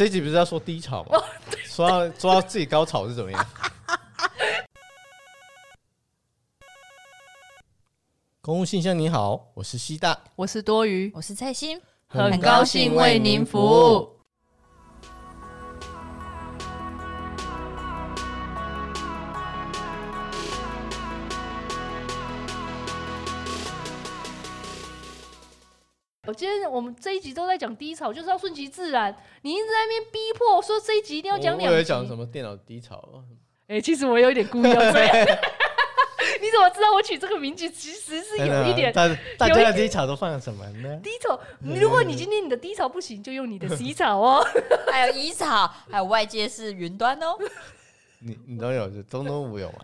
这一集不是要说低潮吗？说到说到自己高潮是怎么样？公共信箱，你好，我是西大，我是多余，我是蔡心，很高兴为您服务。我今天我们这一集都在讲低潮，就是要顺其自然。你一直在那边逼迫说这一集一定要讲两集。我以为讲什么电脑低潮哎、欸，其实我有一点故意要这样。你怎么知道我取这个名字其实是有一点？大大家的低潮都放了什么呢？低潮。如果你今天你的低潮不行，就用你的 C 草哦。还有 E 草，还有外界是云端哦。你你都有，东东五有吗？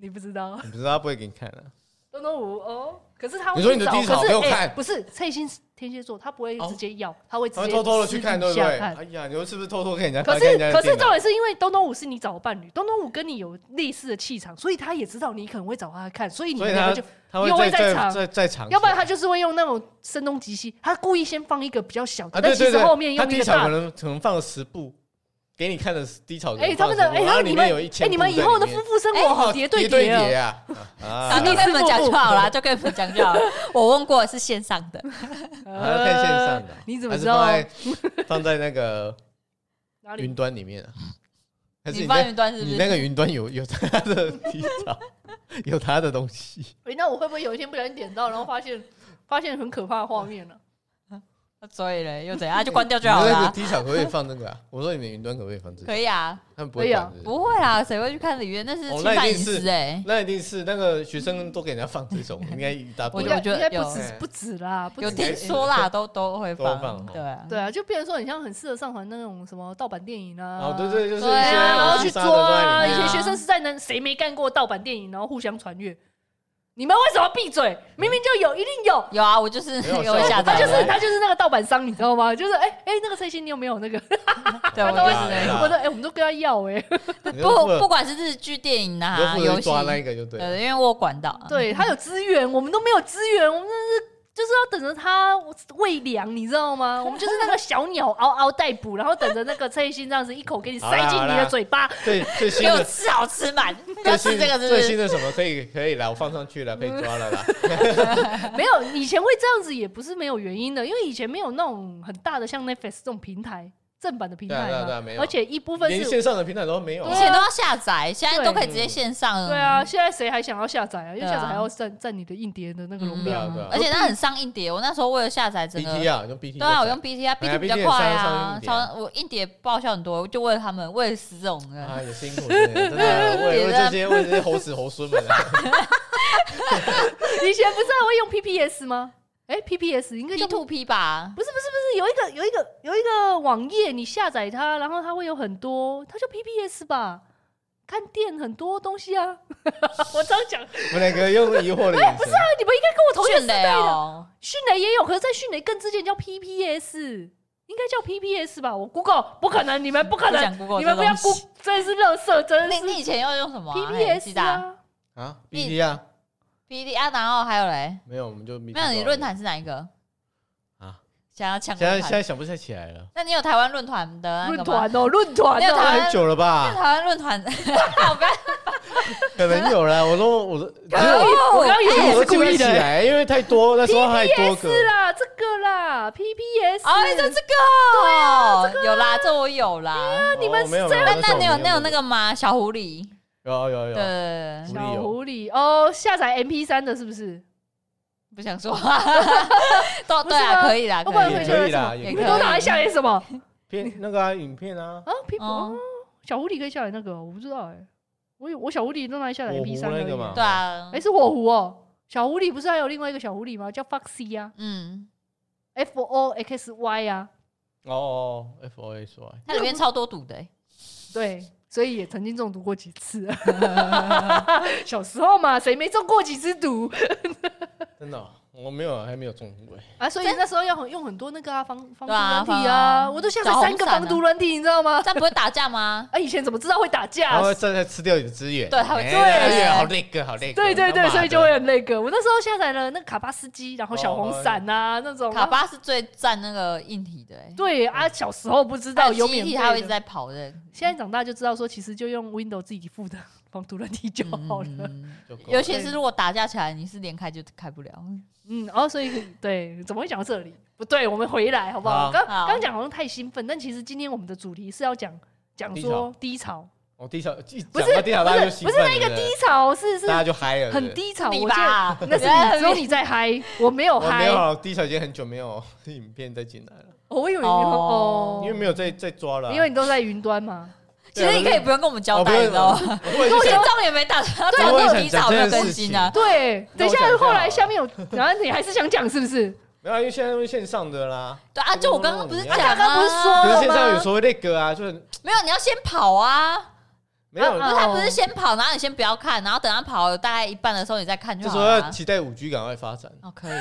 你不知道？你不知道他不会给你看的。东东五哦。可是他会，你说你的低潮给我看，不是蔡心天蝎座，他不会直接要，他会直接偷偷的去看，对不对？哎呀，你说是不是偷偷看人家？可是可是重点是因为东东五是你找的伴侣，东东五跟你有类似的气场，所以他也知道你可能会找他看，所以你两个就又会在场，在场，要不然他就是会用那种声东击西，他故意先放一个比较小的，但其实后面用一个大，可能可能放了十部。给你看的低潮，哎，他们的哎，然后你们哎，你们以后的夫妇生活好叠对叠啊！啊，你跟你们讲就好了，就跟你们讲就好了。我问过是线上的，看线上的，你怎么知道？放在那个云端里面啊？你放云端是不是？你那个云端有有他的低潮，有他的东西。哎，那我会不会有一天不小心点到，然后发现发现很可怕的画面呢？所以嘞，又怎样？就 关掉就好了。那个低潮可不可以放那个啊？我说你们云端可不可以放这个？可以啊，他们不会管。不会啦，谁会去看里面？那是侵犯隐私哎。那一定是那个学生都给人家放这种，应该一大堆。我觉得应该不止不止啦，有听说啦，都都会放。对啊，对啊，就变成说你像很适合上传那种什么盗版电影啊。哦，对对，就是对啊，然后去抓啊。以前学生时代能，谁没干过盗版电影，然后互相传阅？你们为什么闭嘴？明明就有，一定有。有啊，我就是有 下载。他就是他就是那个盗版商，你知道吗？就是哎哎，那个蔡心，你有没有那个？对，我都会。我说哎，我们都跟他要哎。不，不管是日剧、电影啊，游戏，抓那个就对。对，因为我管到。对他有资源，我们都没有资源，我们是。就是要等着它喂粮，你知道吗？我们就是那个小鸟嗷嗷待哺，然后等着那个蔡心这样子一口给你塞进你的嘴巴。对最新的 吃好吃满，要吃这个是最新的什么？可以可以了，我放上去了，可以抓了啦。没有，以前会这样子也不是没有原因的，因为以前没有那种很大的像 Netflix 这种平台。正版的平台而且一部分是连线上的平台都没有，以前都要下载，现在都可以直接线上。对啊，现在谁还想要下载啊？因为下载还要占占你的硬碟的那个容量，而且它很伤硬碟。我那时候为了下载整个，BT 啊，用 BT，对啊，我用 BT 啊，BT 比较快啊，超我硬碟报销很多，就为了他们，为了死这种人，啊，也，辛苦，真的，为为这些为这些猴子猴孙们。以前不是还会用 PPS 吗？哎，PPS 应该叫 P2P 吧？不是不是不是，有一个有一个有一个网页，你下载它，然后它会有很多，它叫 PPS 吧？看店很多东西啊！我这样讲，我们两个用疑惑的眼神。不是啊，你们应该跟我同一时代的。迅雷也有，可是，在迅雷更之前叫 PPS，应该叫 PPS 吧？我 Google 不可能，你们不可能，你们不要 Google，真是垃圾，真是。你以前要用什么？PPS 啊？啊，BT 啊？P D 啊，然后还有嘞？没有，我们就没有。你论坛是哪一个啊？想要抢？现在现在想不起来了。那你有台湾论坛的论坛哦？论坛那台湾很久了吧？台湾论坛，好吧？可能有了。我说，我说，我刚刚也是故意的，因为太多，那时候太多个。是啦，这个啦，P P S。哦，你说这个？对啊，有啦，这我有啦。你们没有？那那你有那有那个吗？小狐狸。有有有，对，小狐狸。哦，下载 M P 三的是不是？不想说，都对啊，可以啦，可以。啦，你都拿来下载什么？片 那个啊，影片啊，啊，片哦，小狐狸可以下载那个，我不知道哎，我有我小狐狸都拿来下载 M P 三那个嘛，对啊，哎，是火狐哦，小狐狸不是还有另外一个小狐狸吗？叫 Foxy 呀，嗯，F O X Y 呀，哦，F O X Y，它里面超多毒的，对。所以也曾经中毒过几次，小时候嘛，谁没中过几次毒？真的，我没有，还没有中过啊，所以那时候要用很多那个啊防防毒软体啊，我都下载三个防毒软体，你知道吗？这样不会打架吗？啊，以前怎么知道会打架？然后正在吃掉你的资源，对，还会对，好那个，好那个，对对对，所以就会很那个。我那时候下载了那个卡巴斯基，然后小红伞啊那种。卡巴是最占那个硬体的，对啊，小时候不知道有免费，它会一直在跑的。现在长大就知道说，其实就用 Windows 自己付的防毒软体就好了。尤其是如果打架起来，你是连开就开不了。嗯，哦，所以对，怎么会讲到这里？不对，我们回来好不好？刚刚讲好像太兴奋，但其实今天我们的主题是要讲讲说低潮。哦，低潮，不是低潮，不是不是那个低潮，是是大家就嗨了，很低潮。我吧，那是你 只有你在嗨，我没有嗨。没有低潮，已经很久没有 影片再进来了。我以为哦，因为没有在在抓了，因为你都在云端嘛。其实你可以不用跟我们交代，你知道吗？我现在也没打算，对，没有提早没有更新啊。对，等一下后来下面有，然后你还是想讲是不是？没有，因为现在都是线上的啦。对啊，就我刚刚不是讲，刚刚不是说了吗线上有所谓那个啊，就是没有，你要先跑啊。没有，他不是先跑，然后你先不要看，然后等他跑大概一半的时候你再看就好。就说要期待五 G 赶快发展。哦，可以。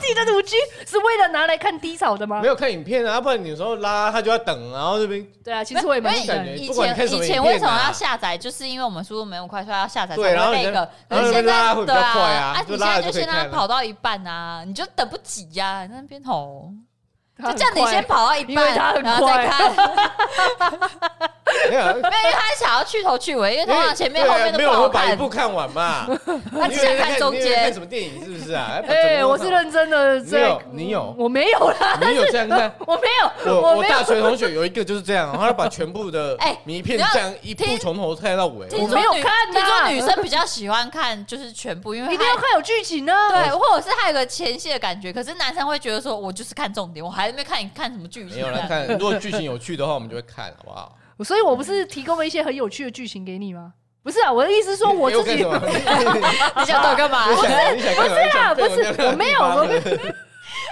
期待 五 G 是为了拿来看低潮的吗？没有看影片啊，不然你有时候拉他就要等，然后这边。对啊，其实我也没感觉。以前以前为什么要下载？就是因为我们速度没那么快，所以要下载。对，然后那个，然后现在对啊，啊，你现在就先让他跑到一半啊，你就等不及呀，那边吼。就叫你先跑到一半，然后再看。没有，因为他想要去头去尾，因为通常前面后面都不好看。把一部看完嘛，他只想看中间。看什么电影是不是啊？哎，我是认真的。你有？你有？我没有啦。你有这样看？我没有。我我大学同学有一个就是这样，他把全部的 迷片这样一部从头看到尾。我没有看。听说女生比较喜欢看就是全部，因为一定要看有剧情呢。对，或者是他有个前戏的感觉。可是男生会觉得说，我就是看重点，我还。还没看你看什么剧情？没有来看。如果剧情有趣的话，我们就会看，好不好？所以我不是提供了一些很有趣的剧情给你吗？不是啊，我的意思是说我自己。你想到干嘛？不是，不是啊，不是，我没有，我没有。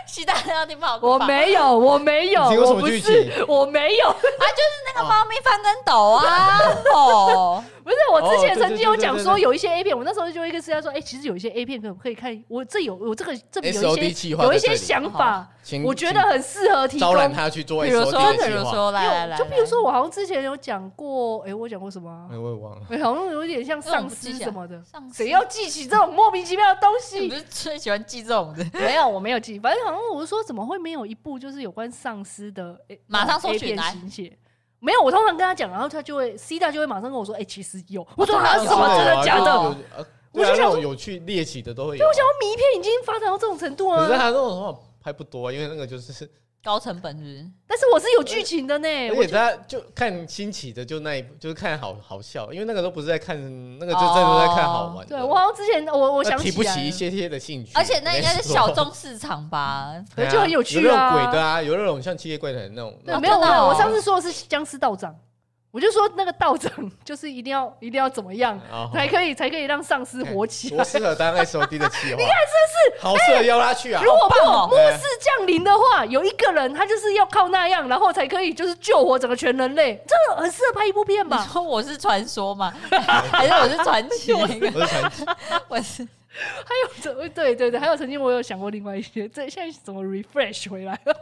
其他人要听不好。我没有，我没有，我不是，我没有。啊就是那个猫咪翻跟斗啊！哦。不是，我之前曾经有讲说有一些 A 片，我那时候就一个私下说，哎，其实有一些 A 片可不可以看？我这有我这个这边有一些有一些想法，我觉得很适合提供。招揽他去做，比如说，比如说，来来来，就比如说，我好像之前有讲过，哎，我讲过什么？哎我也忘了。哎好像有点像丧尸什么的，谁要记起这种莫名其妙的东西？你不是最喜欢记这种的？没有，我没有记，反正好像我是说，怎么会没有一部就是有关丧尸的？哎，马上搜取来。没有，我通常跟他讲，然后他就会 C 大就会马上跟我说，哎，其实有。我说啊什么真的假的？我就想有趣猎奇的都会有。就我想要迷片已经发展到这种程度啊。可是他这种话拍不多，因为那个就是。高成本是，但是我是有剧情的呢。而且大家就看新奇的，就那一部，就是看好好笑，因为那个都不是在看，那个就真的在看好玩。对，我好像之前我我想提不起一些些的兴趣，而且那应该是小众市场吧，就很有趣啊。有那种鬼的啊，有那种像七夜怪谈那种。没有没有，我上次说的是僵尸道长。我就说那个道长就是一定要一定要怎么样才可以才可以让丧尸活起来，多适合当 S O D 的企划。你看是不是？好适合邀他去啊！如果末末世降临的话，有一个人他就是要靠那样，然后才可以就是救活整个全人类，这个很适合拍一部片吧？你说我是传说吗？还是我是传奇？我是传奇。我是。还有怎么？对对对，还有曾经我有想过另外一些，这现在怎么 refresh 回来了？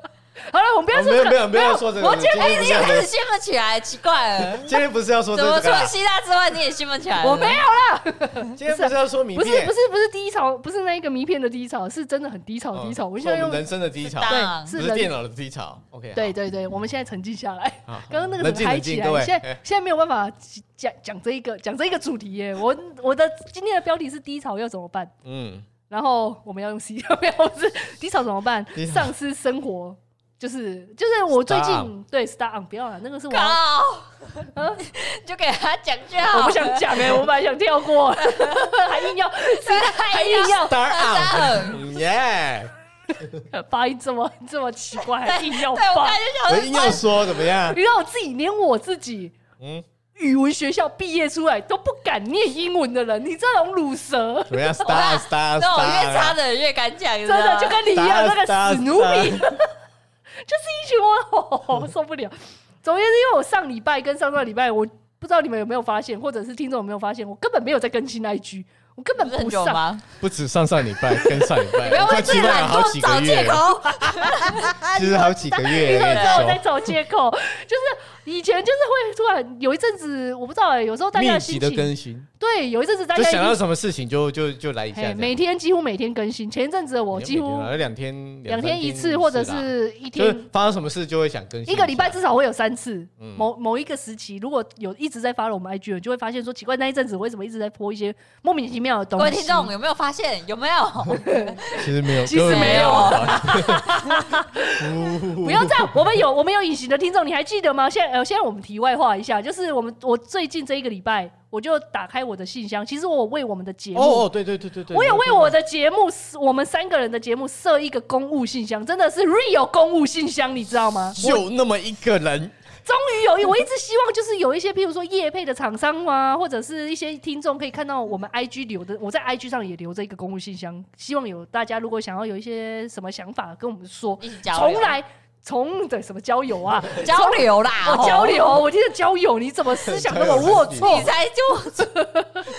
好了，我们不要说这个，没有没有说这个。我今天你也开始兴奋起来，奇怪了。今天不是要说这么除了希腊之外，你也兴奋起来？我没有了。今天不是要说名片？不是不是不是低潮，不是那一个迷片的低潮，是真的很低潮低潮。我现在用人生的低潮，对，是电脑的低潮。OK，对对对，我们现在沉静下来。刚刚那个很嗨起来，现在现在没有办法讲讲这一个讲这一个主题耶。我我的今天的标题是低潮要怎么办？嗯。然后我们要用 C，不要是低潮怎么办？丧失生活就是就是我最近对 Star on 不要了，那个是我，就给他讲就好。我不想讲哎，我本来想跳过，还硬要，还硬要 Star on，耶！发音这么这么奇怪，还硬要发，我硬要说怎么样？你让我自己连我自己，嗯。语文学校毕业出来都不敢念英文的人，你这种鲁蛇，怎么样？Star Star，那种越差的人越敢讲，真的就跟你一样，那个死奴婢，就是就是一群 我受不了。总之，因为我上礼拜跟上上礼拜，我不知道你们有没有发现，或者是听众有没有发现，我根本没有在更新 IG，我根本不上，不止上上礼拜跟上礼拜，不要为自己懒惰找借口，其实好几个月，你知道我在找借口，就是。以前就是会突然有一阵子，我不知道哎、欸，有时候大家的心情。的更新，对，有一阵子大家想到什么事情就就就来一下，每天几乎每天更新。前一阵子我几乎两天两天一次，或者是一天。发生什么事就会想更新。一个礼拜至少会有三次。嗯、某某一个时期，如果有一直在发了我们 IG，就会发现说奇怪，那一阵子为什么一直在播一些莫名其妙的东西？各位听众有没有发现？有没有？其实没有，其实没有。不要这样，我们有我们有隐形的听众，你还记得吗？现在呃，现在我们题外。话一下，就是我们我最近这一个礼拜，我就打开我的信箱。其实我为我们的节目，哦，对对对对对，我有为我的节目，我们三个人的节目设一个公务信箱，真的是 real 公务信箱，你知道吗？就那么一个人，终于有一，我一直希望就是有一些，譬如说业配的厂商啊，或者是一些听众可以看到我们 IG 留的，我在 IG 上也留着一个公务信箱，希望有大家如果想要有一些什么想法跟我们说，从来。从的什么交友啊？交流啦！哦，交流！我听着交友，你怎么思想那么龌龊？你才就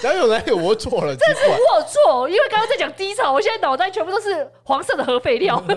交友哪有龌龊了？这是龌龊，因为刚刚在讲低潮，我现在脑袋全部都是黄色的核废料。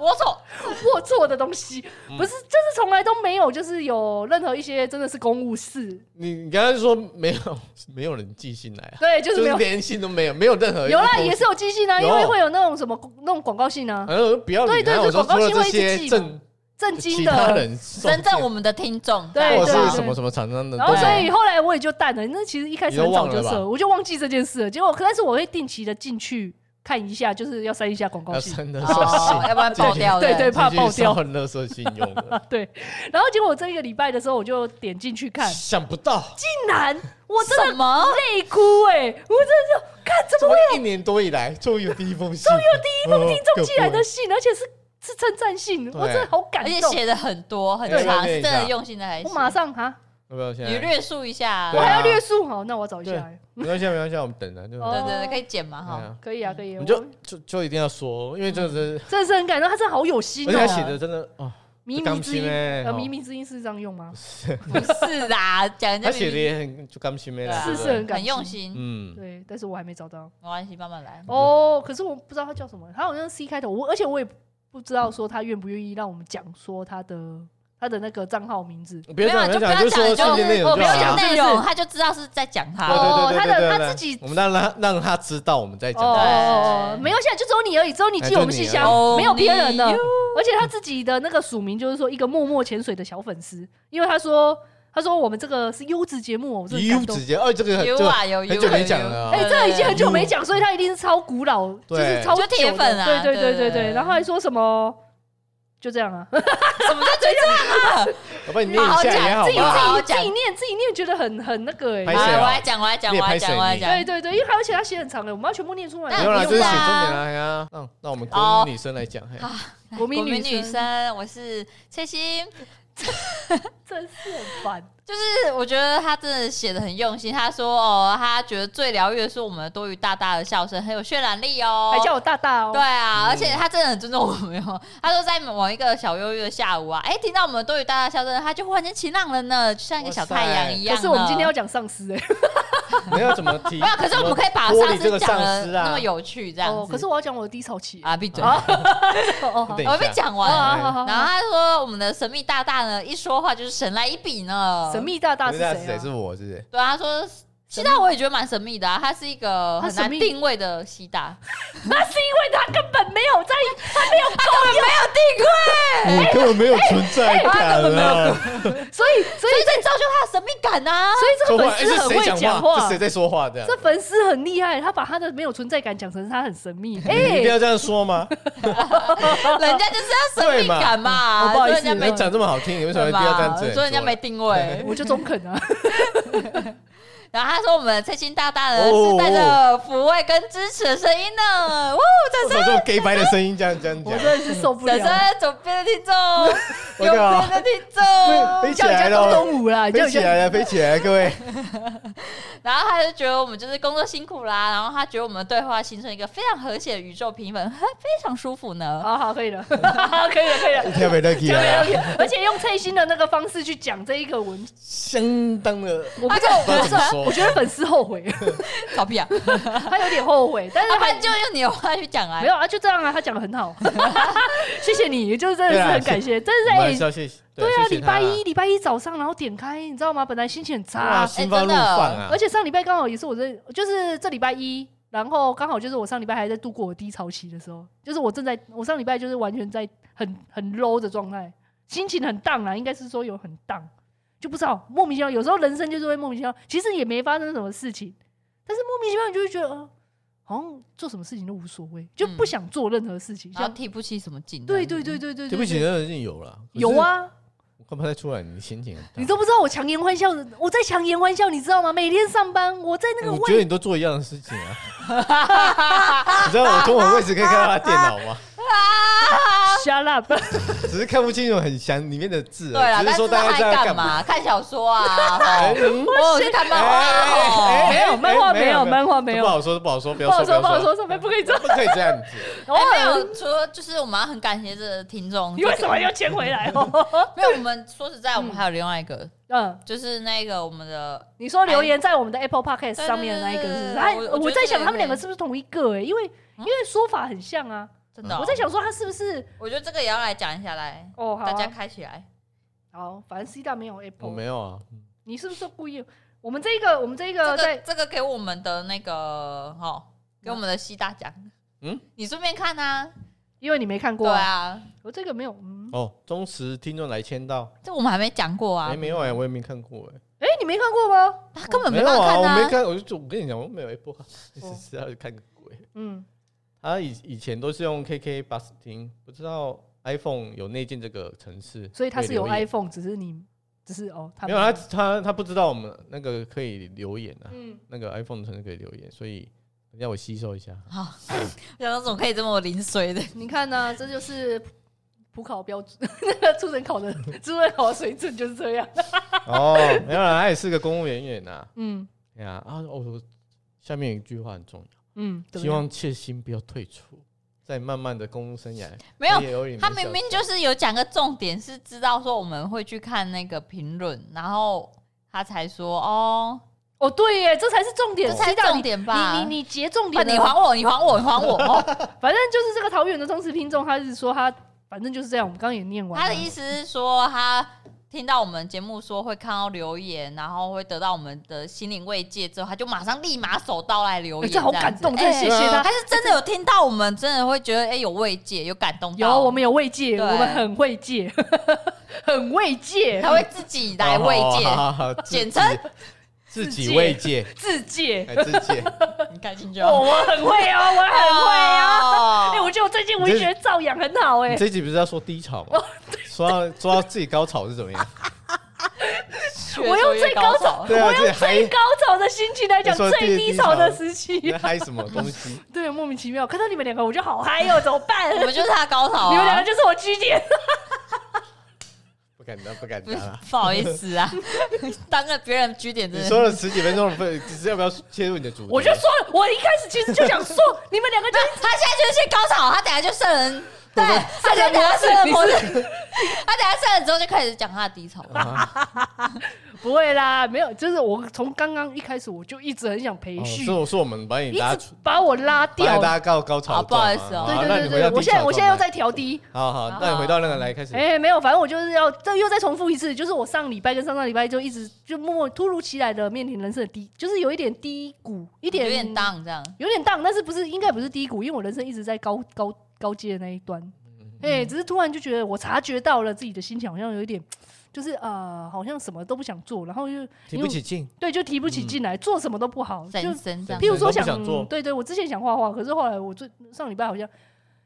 龌龊，龌龊的东西，不是，就是从来都没有，就是有任何一些真的是公务事。你你刚才说没有，没有人寄信来啊？对，就是没有连信都没有，没有任何有啦，也是有寄信啊，因为会有那种什么那种广告信啊。嗯，不要对对对，广告信会一直。正正经的，真正我们的听众，对，或者是什么什么厂商的，然后所以后来我也就淡了。那其实一开始很早就设，我就忘记这件事了。结果，但是我会定期的进去看一下，就是要删一下广告 信，要不然爆掉。对对，怕爆掉。很垃圾信用的。对，然后结果我这一个礼拜的时候，我就点进去看，想不到，竟然我真的泪哭哎！我真的就看怎么会有一年多以来终于有第一封信，终于有第一封听众寄来的信，而且是。是称赞信，我真的好感动，而且写的很多很长，是真的用心的来写。我马上哈，要不要先？你略述一下，我还要略述好，那我找一下。没关系，没关系，我们等着。对对对，可以剪嘛哈？可以啊，可以。你就就就一定要说，因为这是真的是很感动，他真的好有心哦。而且写的真的哦，靡靡之音，呃，靡靡之音是这样用吗？不是啦，讲人家写的也很就甘心没是是很很用心，嗯，对，但是我还没找到，没关系，慢慢来。哦，可是我不知道他叫什么，他好像是 C 开头，我而且我也。不知道说他愿不愿意让我们讲说他的他的那个账号名字，没有就不要讲，就说就内容，不要讲内容，他就知道是在讲他。哦，他的他自己，我们让他让他知道我们在讲。哦，没有，现在就只有你而已，只有你寄我们信箱，没有别人的。而且他自己的那个署名就是说一个默默潜水的小粉丝，因为他说。他说：“我们这个是优质节目，优质节目，哦，这个有啊有，很久没讲了，哎，这个已经很久没讲，所以他一定是超古老，就是超铁粉啊，对对对对对。然后还说什么，就这样啊，什么叫就这样啊？我帮你念一下也好，自己自己自己念自己念，觉得很很那个哎。我来讲，我来讲，我来讲，我来讲。对对对，因为而且他写很长的，我们要全部念出来。没有啦，就是写重点啦。那那我们国民女生来讲，国民女女生，我是翠心。” 真是很烦，就是我觉得他真的写的很用心。他说：“哦，他觉得最疗愈的是我们多于大大的笑声，很有渲染力哦，还叫我大大哦。”对啊，而且他真的很尊重我们哟。他说在某一个小忧郁的下午啊，哎，听到我们多于大大笑声，他就忽然间晴朗了呢，就像一个小太阳一样。可是我们今天要讲丧尸哎，没有怎么提？没有，可是我们可以把丧尸讲的那么有趣这样子。可是我要讲我的低潮期啊，闭嘴！我被讲完了。然后他说我们的神秘大大呢，一说话就是神来一笔呢。神秘大大是谁？是我是谁？对啊，他说西大我也觉得蛮神秘的啊，他是一个很难定位的西大。那是因为他根本没有在，他没有，他根本没有定位，你根本没有存在感啊。所以，所以在造就他的神秘感啊。所以这个粉丝很会讲话，是谁在说话？这样，这粉丝很厉害，他把他的没有存在感讲成他很神秘。哎，你一定要这样说吗？人家就是要神秘感嘛。不好意思，你讲这么好听，你为什么一定要这样子？说人家没定位，我就中肯啊。然后他说：“我们翠心大大呢是带着抚慰跟支持的声音呢。”哇，掌声！这种 gay 白的声音这样这样讲，我真的是受不了。掌声，左边的听众，右边的听众，飞起来了，东舞啦，飞起来了，飞起来了，各位。然后他就觉得我们就是工作辛苦啦，然后他觉得我们的对话形成一个非常和谐的宇宙平衡，非常舒服呢。好好，可以了，可以了，可以了，特别乐意啊！而且用翠心的那个方式去讲这一个文，相当的，我不知道，我不知道，我觉得粉丝后悔，搞屁啊！他有点后悔，但是他就用你的话去讲啊，没有啊，就这样啊，他讲的很好，谢谢你，就是真的是很感谢，真的是哎。对啊，礼拜一礼拜一早上，然后点开，你知道吗？本来心情很差，心花怒放啊！而且上礼拜刚好也是我这，就是这礼拜一，然后刚好就是我上礼拜还在度过我低潮期的时候，就是我正在，我上礼拜就是完全在很很 low 的状态，心情很 down 啊，应该是说有很 down，就不知道莫名其妙，有时候人生就是会莫名其妙，其实也没发生什么事情，但是莫名其妙你就会觉得，呃，好像做什么事情都无所谓，就不想做任何事情，像提不起什么劲。对对对对对，提不起任何劲有了，有啊。我看不太出来，你心情很。你都不知道我强颜欢笑，我在强颜欢笑，你知道吗？每天上班，我在那个。我觉得你都做一样的事情啊。你知道我从我位置可以看到他电脑吗？Shut up！只是看不清楚很详里面的字，对啊，只是说大家在干嘛？看小说啊，我去看漫画，没有漫画，没有漫画，没有，不好说，不好说，不好说，不好说，上面不可以这样，不可以这样子。我没有说，就是我们要很感谢这个听众。你为什么要签回来？没有，我们说实在，我们还有另外一个，嗯，就是那个我们的，你说留言在我们的 Apple Podcast 上面的那一个是？哎，我在想他们两个是不是同一个？哎，因为因为说法很像啊。真的，我在想说他是不是？我觉得这个也要来讲一下来哦，大家开起来。好，反正 C 大没有 Apple，我没有啊。你是不是故意？我们这个，我们这个，在这个给我们的那个哈，给我们的西大讲。嗯，你顺便看啊，因为你没看过。对啊，我这个没有。哦，忠实听众来签到，这我们还没讲过啊。没有哎，我也没看过哎。哎，你没看过吗？他根本没办法看啊。我没看，我就我跟你讲，我没有 Apple，你是要看个鬼。嗯。他以以前都是用 KK Bus 听，不知道 iPhone 有内建这个程式，所以他是有 iPhone，只是你只是哦，他没有他他他不知道我们那个可以留言啊，嗯，那个 iPhone 程式可以留言，所以让我吸收一下。好，想到怎么可以这么零碎的？你看呢？这就是普考标准，那个初审考的 初审考的水准就是这样。哦，没有啦，他也是个公务人员呐。嗯，对啊啊哦，下面一句话很重要。嗯，希望切心不要退出，再慢慢的公务生涯。没有，他明明就是有讲个重点，是知道说我们会去看那个评论，然后他才说哦哦，对耶，这才是重点，这才是重点吧？你你你截重点，你还我，你还我，你还我，反正就是这个桃园的忠实听众，他是说他反正就是这样。我们刚刚也念完，他的意思是说他。听到我们节目说会看到留言，然后会得到我们的心灵慰藉之后，他就马上立马手刀来留言，这好感动，真谢谢他。他是真的有听到我们，真的会觉得哎有慰藉，有感动。有，我们有慰藉，我们很慰藉，很慰藉，他会自己来慰藉，简称自己慰藉，自戒，自戒，你开心就好。我很会哦，我很会哦。哎，我觉得我最近文学造诣很好哎。这集不是要说低潮吗？说到说到自己高潮是怎么样？我用最高潮，我用最高潮的心情来讲最低潮的时期。嗨什么东西？对，莫名其妙看到你们两个，我就好嗨哟！怎么办？我们就是他高潮，你们两个就是我句点。不敢当，不敢当啊！不好意思啊，当个别人据点真的。说了十几分钟了，只是要不要切入你的主题？我就说了，我一开始其实就想说，你们两个就 他现在就是先高潮，他等下就剩人。对，他等下睡了模式，他等下睡了之后就开始讲他的低潮。不会啦，没有，就是我从刚刚一开始我就一直很想培训。所以我说我们把你拉，把我拉掉，大家高高潮。不好意思哦，对对对对，我现在我现在又在调低。好好，那你回到那个来开始。哎，没有，反正我就是要这又再重复一次，就是我上礼拜跟上上礼拜就一直就默默突如其来的面临人生的低，就是有一点低谷，一点有点荡这样，有点荡，但是不是应该不是低谷，因为我人生一直在高高高阶的那一端。哎，只是突然就觉得我察觉到了自己的心情好像有一点，就是呃，好像什么都不想做，然后又提不起劲，对，就提不起劲来，做什么都不好，就譬如说想，对对，我之前想画画，可是后来我最上礼拜好像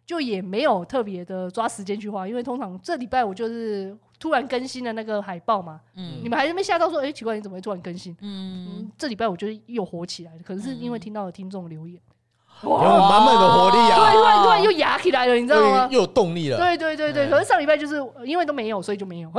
就也没有特别的抓时间去画，因为通常这礼拜我就是突然更新了那个海报嘛，嗯，你们还是没吓到说，哎，奇怪，你怎么会突然更新？嗯，这礼拜我就又火起来了，可能是因为听到了听众留言。哇，有满满的活力啊！对，突然突然又压起来了，你知道吗？又有动力了。对对对对，可是上礼拜就是因为都没有，所以就没有。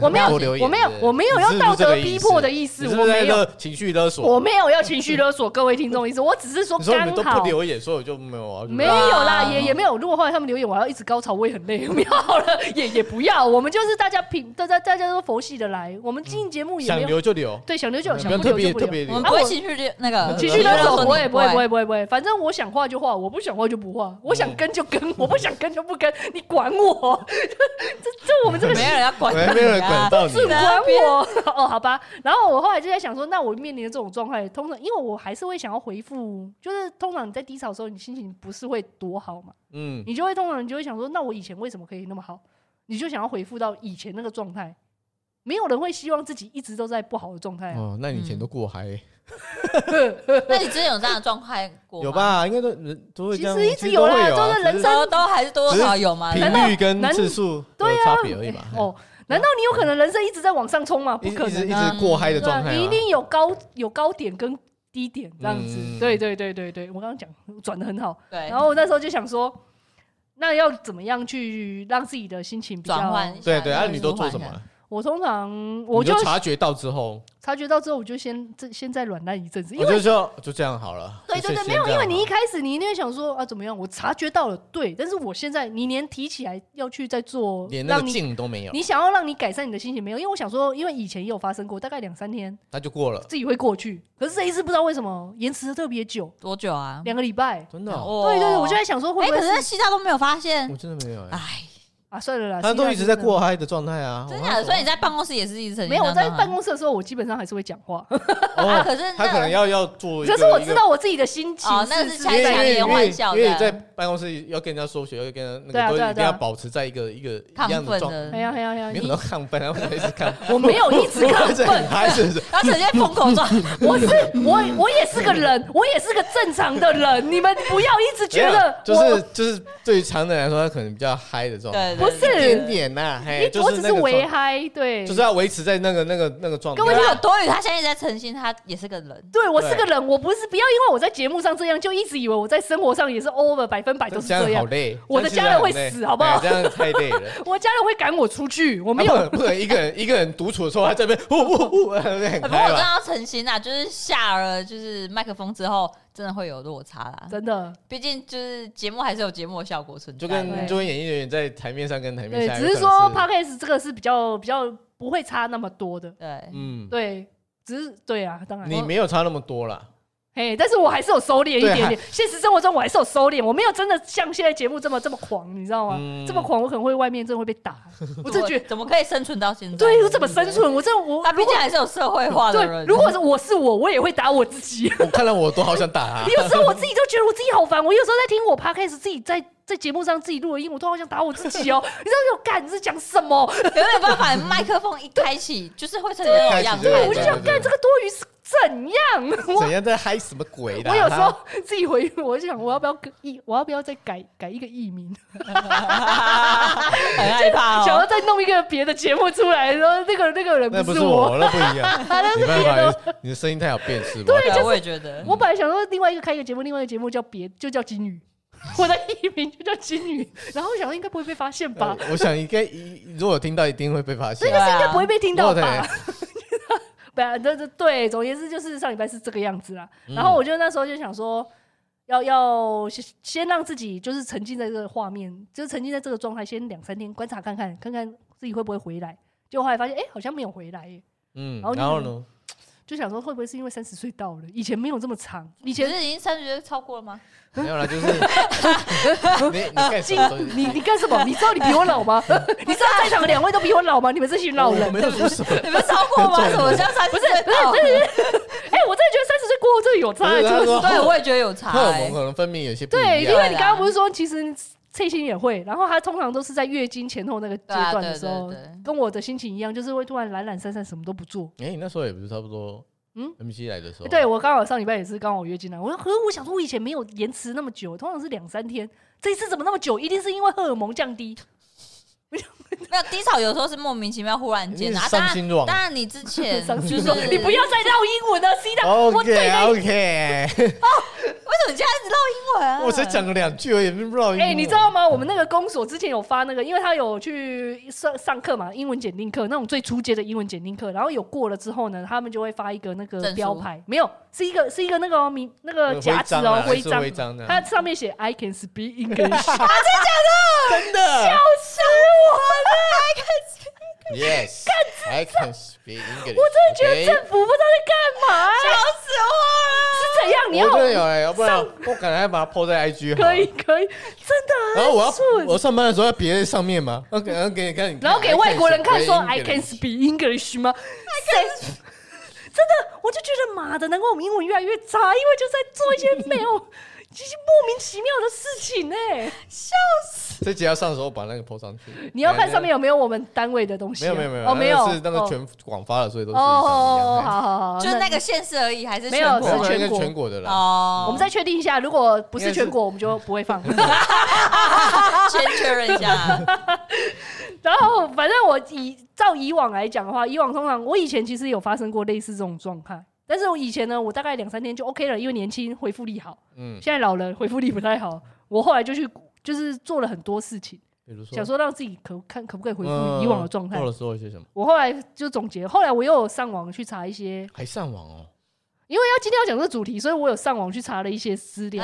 我没有，我没有，我没有要道德逼迫的意思，我没有情绪勒索，我没有要情绪勒索 各位听众意思，我只是说刚好留言，所以我就没有啊，没有啦，也也没有。如果后来他们留言，我要一直高潮，我也很累，不要了，也也不要。我们就是大家平，大家大家都佛系的来，我们经营节目也想留就留，对，想留就留，想不留就不留。我们不会情绪那个情绪勒索，不会不会不会不会不会，反正我想画就画，我不想画就不画，我想跟就跟，我不想跟就不跟，你管我？这这我们这个 没有人要管，没有人管到你，是管我哦？好吧。然后我后来就在想说，那我面临的这种状态，通常因为我还是会想要回复，就是通常你在低潮的时候，你心情不是会多好嘛？嗯，你就会通常你就会想说，那我以前为什么可以那么好？你就想要回复到以前那个状态。没有人会希望自己一直都在不好的状态哦。那你以前都过嗨？那你之前有这样的状态过？有吧？应该都人都会这样。其实一直有啦，就是人生都还是多少有嘛？频率跟次数对差别而已嘛。哦，难道你有可能人生一直在往上冲吗？不可能，一直过嗨的状态。你一定有高有高点跟低点这样子。对对对对对，我刚刚讲转的很好。对。然后我那时候就想说，那要怎么样去让自己的心情转换？对对，那你都做什么？我通常我就察觉到之后，察觉到之后我就先这先再软烂一阵子，因为就说就这样好了。对对对，没有，因为你一开始你一定会想说啊怎么样？我察觉到了，对，但是我现在你连提起来要去再做，连那个劲都没有。你想要让你改善你的心情没有？因为我想说，因为以前也有发生过，大概两三天，那就过了，自己会过去。可是这一次不知道为什么延迟的特别久，多久啊？两个礼拜，真的？对对对，我就在想说会不会？可是西大都没有发现，我真的没有哎。啊，算了啦，他都一直在过嗨的状态啊，真的。所以你在办公室也是一直没有。我在办公室的时候，我基本上还是会讲话。啊，可是他可能要要做。可是我知道我自己的心情。哦，那是强颜欢笑的。因为在办公室要跟人家说学，要跟人那个都一定要保持在一个一个一样的状态。哎呀哎呀哎呀！没有亢奋，我一直亢。我没有一直亢奋，还是他直接疯狂状。我是我，我也是个人，我也是个正常的人。你们不要一直觉得，就是就是对于常人来说，他可能比较嗨的状态。不是。点呐，嘿，我只是微嗨，对，就是要维持在那个那个那个状态。各位有多余，他现在在诚心，他也是个人。对，我是个人，我不是不要因为我在节目上这样，就一直以为我在生活上也是 over 百分百都是这样。好累，我的家人会死，好不好？这样太累了。我家人会赶我出去，我没有不能一个人 一个人独处的时候他在这边呼呼呼，不过我真的要诚心啊，就是下了就是麦克风之后。真的会有落差啦，真的，毕竟就是节目还是有节目的效果存在，就跟就跟演艺人员在台面上跟台面下，只是说 Podcast 这个是比较比较不会差那么多的，对，嗯，对，只是对啊，当然。你没有差那么多啦。哎，但是我还是有收敛一点点。现实生活中我还是有收敛，我没有真的像现在节目这么这么狂，你知道吗？这么狂，我可能会外面真的会被打。我就觉得怎么可以生存到现在？对，我怎么生存？我这我他毕竟还是有社会化的人。如果是我是我，我也会打我自己。我看到我都好想打他。有时候我自己都觉得我自己好烦。我有时候在听我 Podcast 自己在在节目上自己录的音，我都好想打我自己哦。你知道我干你是讲什么？有没有办法麦克风一开启就是会成这样？对，我就想干这个多余怎样？怎样在嗨什么鬼的？我有时候自己回，我就想我要不要改艺，我要不要再改改一个艺名？很害怕，想要再弄一个别的节目出来，说那个那个人不是我，那不一样，那是别的。你的声音太好辨识。对，我也觉得。我本来想说另外一个开一个节目，另外一个节目叫别，就叫金鱼，我的艺名就叫金鱼。然后我想说应该不会被发现吧？我想应该如果听到一定会被发现，但是应该不会被听到吧？对总而言之就是上礼拜是这个样子啦。嗯、然后我就那时候就想说，要要先先让自己就是沉浸在这个画面，就是沉浸在这个状态，先两三天观察看看，看看自己会不会回来。结果后来发现，哎、欸，好像没有回来耶。嗯，然后，然后呢，就想说会不会是因为三十岁到了，以前没有这么长，以前是已经三十岁超过了吗？没有啦，就是 你你干什么？你你干什么？你知道你比我老吗？你知道在场的两位都比我老吗？你们这群老人，没有说什么，你们超过吗？什么像三十岁？不是不是不是，哎，我真的觉得三十岁过后这有差，就是对，我也觉得有差。荷尔蒙可能分泌有些不一样。对，因为你刚刚不是说，其实翠心也会，然后他通常都是在月经前后那个阶段的时候，跟我的心情一样，就是会突然懒懒散散，什么都不做。哎，你那时候也不是差不多。嗯，MC 来的时候，对，我刚好上礼拜也是刚好月经来。我说，可是我想说，我以前没有延迟那么久，通常是两三天，这一次怎么那么久？一定是因为荷尔蒙降低。没有低潮，有时候是莫名其妙，忽然间啊。当然，当然你之前 就是你不要再绕英文了，C 的。OK OK。哦，为什什么现在一直唠英文啊？我才讲了两句而已，不知道。哎，你知道吗？我们那个公所之前有发那个，因为他有去上上课嘛，英文检定课那种最初阶的英文检定课，然后有过了之后呢，他们就会发一个那个标牌，没有，是一个是一个那个名那个夹子哦，徽章，徽章的它上面写 I can speak English，啊，真的假的？真的，笑死我了，I can speak Yes，I can speak English。我真的觉得政府不知道在干嘛，笑死我了。是怎样？你要我真的有哎，要不然我赶快把它 po 在 IG。可以可以，真的。然后我要我上班的时候要别在上面吗？然后给你看，然后给外国人看说 I can speak English 吗？真的，我就觉得妈的，难怪我们英文越来越差，因为就在做一些没有。这些莫名其妙的事情呢，笑死！这集要上的时候把那个 po 上去。你要看上面有没有我们单位的东西？没有没有没有哦，没有是那个全广发的，所以都是哦，好好好，就那个县市而已，还是没有是全国全国的啦。哦，我们再确定一下，如果不是全国，我们就不会放。先确认一下。然后，反正我以照以往来讲的话，以往通常我以前其实有发生过类似这种状态。但是我以前呢，我大概两三天就 OK 了，因为年轻恢复力好。嗯，现在老了恢复力不太好。我后来就去，就是做了很多事情，比如说想说让自己可看可不可以恢复以往的状态。做了说一些什么？我后来就总结，后来我又有上网去查一些，还上网哦。因为要今天要讲这个主题，所以我有上网去查了一些资料。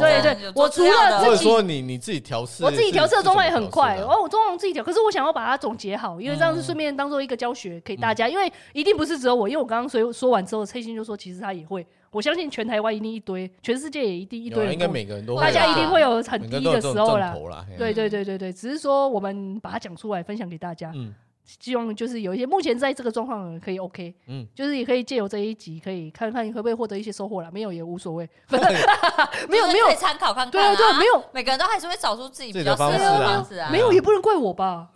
对对，我除了自己说你你自己调试，我自己调试的状态也很快。然后我通常自己调，可是我想要把它总结好，因为这样是顺便当做一个教学给大家。因为一定不是只有我，因为我刚刚说说完之后，蔡心就说其实他也会。我相信全台湾一定一堆，全世界也一定一堆人。应该每个人都，大家一定会有很低的时候啦。对对对对对，只是说我们把它讲出来，分享给大家。希望就是有一些目前在这个状况可以 OK，嗯，就是也可以借由这一集，可以看看你会不会获得一些收获啦。没有也无所谓，没有没有参考看看。对对，没有，每个人都还是会找出自己比较适合的方式啊。没有也不能怪我吧？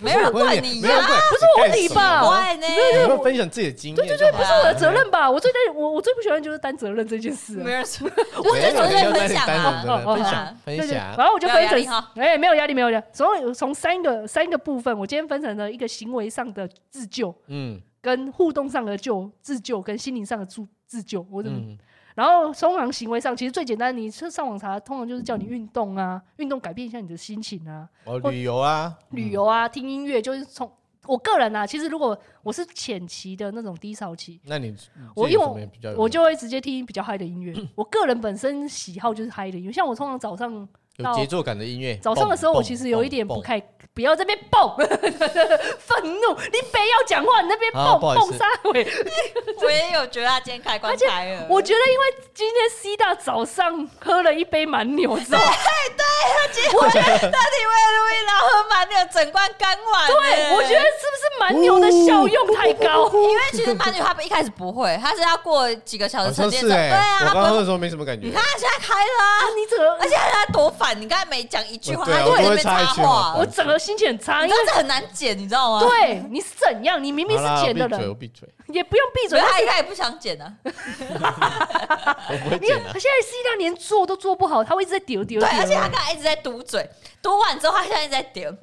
没有人怪你呀，不是我你吧？怪呢？对对，分享自己的经验。对对对，不是我的责任吧？我最最我我最不喜欢就是担责任这件事。没人说，我最责任分享啊，分享分享。然后我就分成，哎，没有压力，没有压力。所以从三个三个部分，我今天分成了一个行为上的。自救，嗯，跟互动上的救自救，跟心灵上的自自救，我怎么？嗯、然后通常行为上，其实最简单，你是上网查，通常就是叫你运动啊，运动改变一下你的心情啊，哦，旅游啊，旅游啊，听音乐，就是从我个人啊，其实如果我是浅期的那种低潮期，那你我因为我就会直接听比较嗨的音乐，我个人本身喜好就是嗨的音乐，像我通常早上。有节奏感的音乐。早上的时候，我其实有一点不开，不要这边蹦，愤怒！你别要讲话，你那边蹦蹦三回。我也有觉得他今天开关开了。我觉得因为今天 C 大早上喝了一杯蛮牛，知道吗？对对，他今天我觉得他体会录音，然后喝蛮牛，整罐干完。对，我觉得是不是蛮牛的效用太高？因为其实蛮牛他一开始不会，他是要过几个小时沉淀。对啊，我刚喝的时候没什么感觉。你看他现在开了，你怎么？而且他多烦。你刚才没讲一句话，他就在那边插话，我整个心情很差，因为这很难剪，你知道吗？对，你是怎样？你明明是剪的人，闭嘴，也不用闭嘴，他应该也不想剪啊。我不会剪。他现在是一张连做都做不好，他会一直在丢丢。对，而且他刚才一直在堵嘴，嘟完之后他现在一直在丢。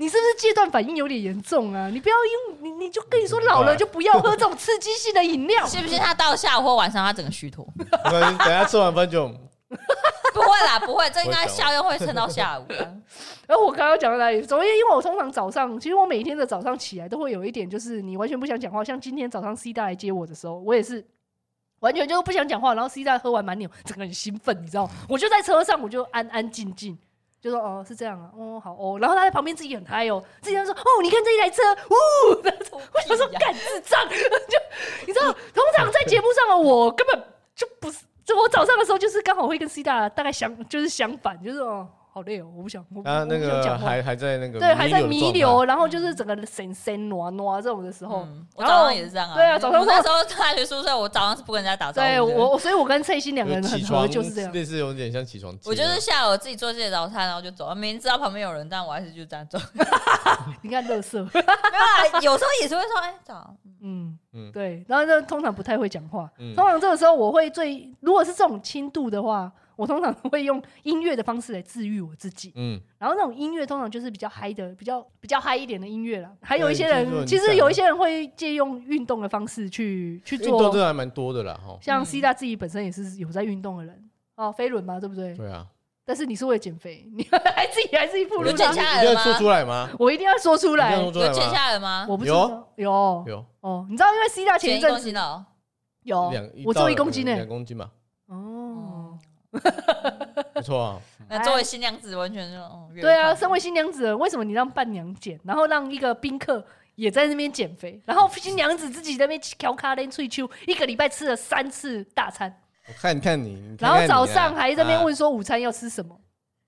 你是不是戒断反应有点严重啊？你不要用你，你就跟你说老了就不要喝这种刺激性的饮料。信不信他到下午或晚上他整个虚脱？等下吃完饭就。不会啦，不会，这应该效用会撑到下午。然后我刚刚讲到哪里？昨天因为我通常早上，其实我每天的早上起来都会有一点，就是你完全不想讲话。像今天早上 C 大来接我的时候，我也是完全就不想讲话。然后 C 大喝完满牛，整个人兴奋，你知道？我就在车上，我就安安静静，就说哦是这样啊，哦好哦。然后他在旁边自己很嗨哦，自己在说哦你看这一台车，呜，我想说干智障，就你知道，通常在节目上的我根本就不是。就我早上的时候，就是刚好会跟 C 大大概相，就是相反，就是哦。好累哦，我不想。啊，那个还还在那个对，还在弥留，然后就是整个神神挪挪这种的时候，我早上也是这样啊。对啊，早上那时候大学宿舍，我早上是不跟人家打招呼。对我，所以我跟蔡心两个人很合，就是这样。类似有点像起床。我就是下午自己做自己的早餐，然后就走。明明知道旁边有人，但我还是就这样走。你看，乐色。没有啊，有时候也是会说，哎，早。嗯嗯，对。然后就通常不太会讲话。通常这个时候我会最，如果是这种轻度的话。我通常会用音乐的方式来治愈我自己，嗯，然后那种音乐通常就是比较嗨的，比较比较嗨一点的音乐了。还有一些人，其实有一些人会借用运动的方式去去做，运动这还蛮多的啦，哈。像 C 大自己本身也是有在运动的人，哦，飞轮嘛，对不对？对啊。但是你是为了减肥，你 还自己还是一副有减下来吗？你要说出来吗？我一定要说出来。有减下来吗？我不知道。有有哦，你知道因为 C 大前一阵子有我做一公斤呢，两公斤嘛。哦，不错啊。那作为新娘子完全就对啊，身为新娘子，为什么你让伴娘减，然后让一个宾客也在那边减肥，然后新娘子自己在那边调卡练脆秋，一个礼拜吃了三次大餐。我看看你，然后早上还在那边问说午餐要吃什么，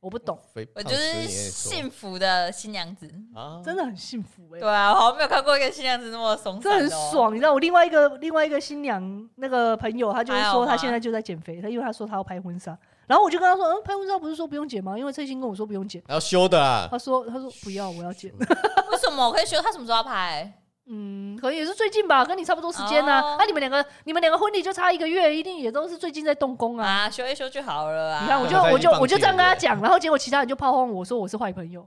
我不懂。我就是幸福的新娘子啊，真的很幸福哎。对啊，我好像没有看过一个新娘子那么松，这很爽。你知道我另外一个另外一个新娘那个朋友，她就是说她现在就在减肥，她因为她说她要拍婚纱，然后我就跟她说，嗯，拍婚纱不是说不用剪吗？因为翠欣跟我说不用剪，要修的啊。他说他说不要，我要剪。为什么我可以修？他什么时候要拍？嗯，可能也是最近吧，跟你差不多时间呢。那你们两个，你们两个婚礼就差一个月，一定也都是最近在动工啊。啊，修一修就好了啊。你看，我就我就我就这样跟他讲，然后结果其他人就炮轰我说我是坏朋友。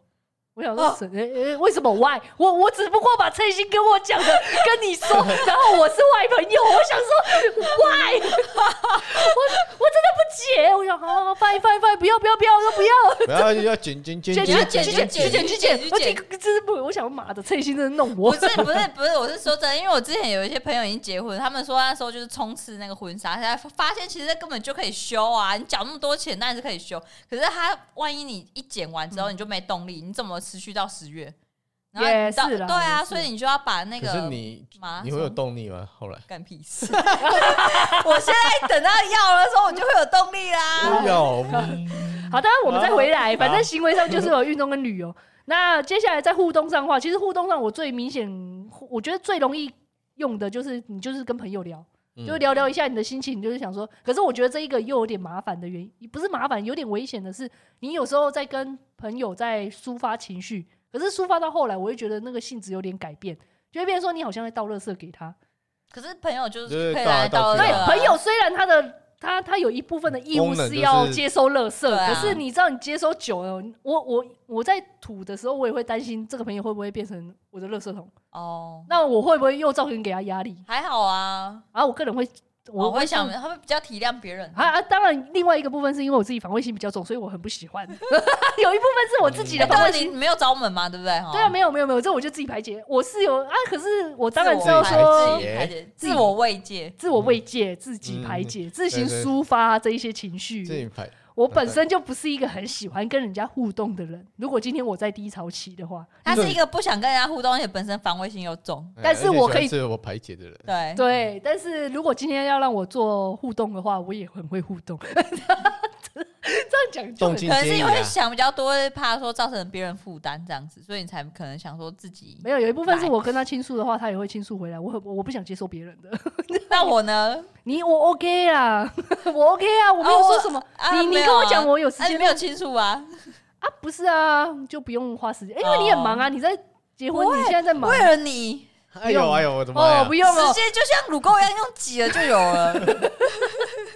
我想说，哎哎，为什么 why？我我只不过把翠心跟我讲的跟你说，然后我是外朋友。我想说 why？我我真的不解。我想，好好好，fine fine fine，不要不要不要，我说不要。不要要剪剪剪剪剪剪剪剪剪剪。我这这是不？我想妈的，翠心真的弄我。不是不是不是，我是说真的，因为我之前有一些朋友已经结婚，他们说那时候就是冲刺那个婚纱，现在发现其实根本就可以修啊，你缴那么多钱，那是可以修。可是他万一你一剪完之后你就没动力，你怎么？持续到十月，然后也是了，对啊，所以你就要把那个，可是你你会有动力吗？后来干屁事！我现在等到要的时候，我就会有动力啦。有，好的，我们再回来，反正行为上就是有运动跟旅游。那接下来在互动上的话，其实互动上我最明显，我觉得最容易用的就是你就是跟朋友聊，就聊聊一下你的心情，你就是想说。可是我觉得这一个又有点麻烦的原因，不是麻烦，有点危险的是，你有时候在跟。朋友在抒发情绪，可是抒发到后来，我会觉得那个性质有点改变，就会变成说你好像在倒垃圾给他。可是朋友就是可以来倒垃圾。对，朋友虽然他的他他有一部分的义务是要接收垃圾，可是你知道你接收久了，我我我在吐的时候，我也会担心这个朋友会不会变成我的垃圾桶。哦，那我会不会又造成给他压力？还好啊，然后我个人会。我会想，他会比较体谅别人啊啊！当然，另外一个部分是因为我自己防卫心比较重，所以我很不喜欢。有一部分是我自己的防卫心，没有找我们嘛，对不对？对啊，没有没有没有，这我就自己排解。我是有啊，可是我当然知道说，自我慰藉、自我慰藉、自己排解、自行抒发这一些情绪。自己排。我本身就不是一个很喜欢跟人家互动的人。如果今天我在低潮期的话，他是一个不想跟人家互动，而且本身防卫心又重。但是我可以自我排解的人。对对，但是如果今天要让我做互动的话，我也很会互动。这样讲，可能是因为想比较多，怕说造成别人负担这样子，所以你才可能想说自己没有。有一部分是我跟他倾诉的话，他也会倾诉回来。我很我不想接受别人的。那我呢？你我 OK 啊，我 OK 啊，我没有说什么。你你跟我讲，我有时间没有倾诉啊？啊，不是啊，就不用花时间，因为你很忙啊，你在结婚，你现在在忙。为了你，哎呦哎呦，我的妈！哦，不用了，直接就像乳沟一样用挤了就有了。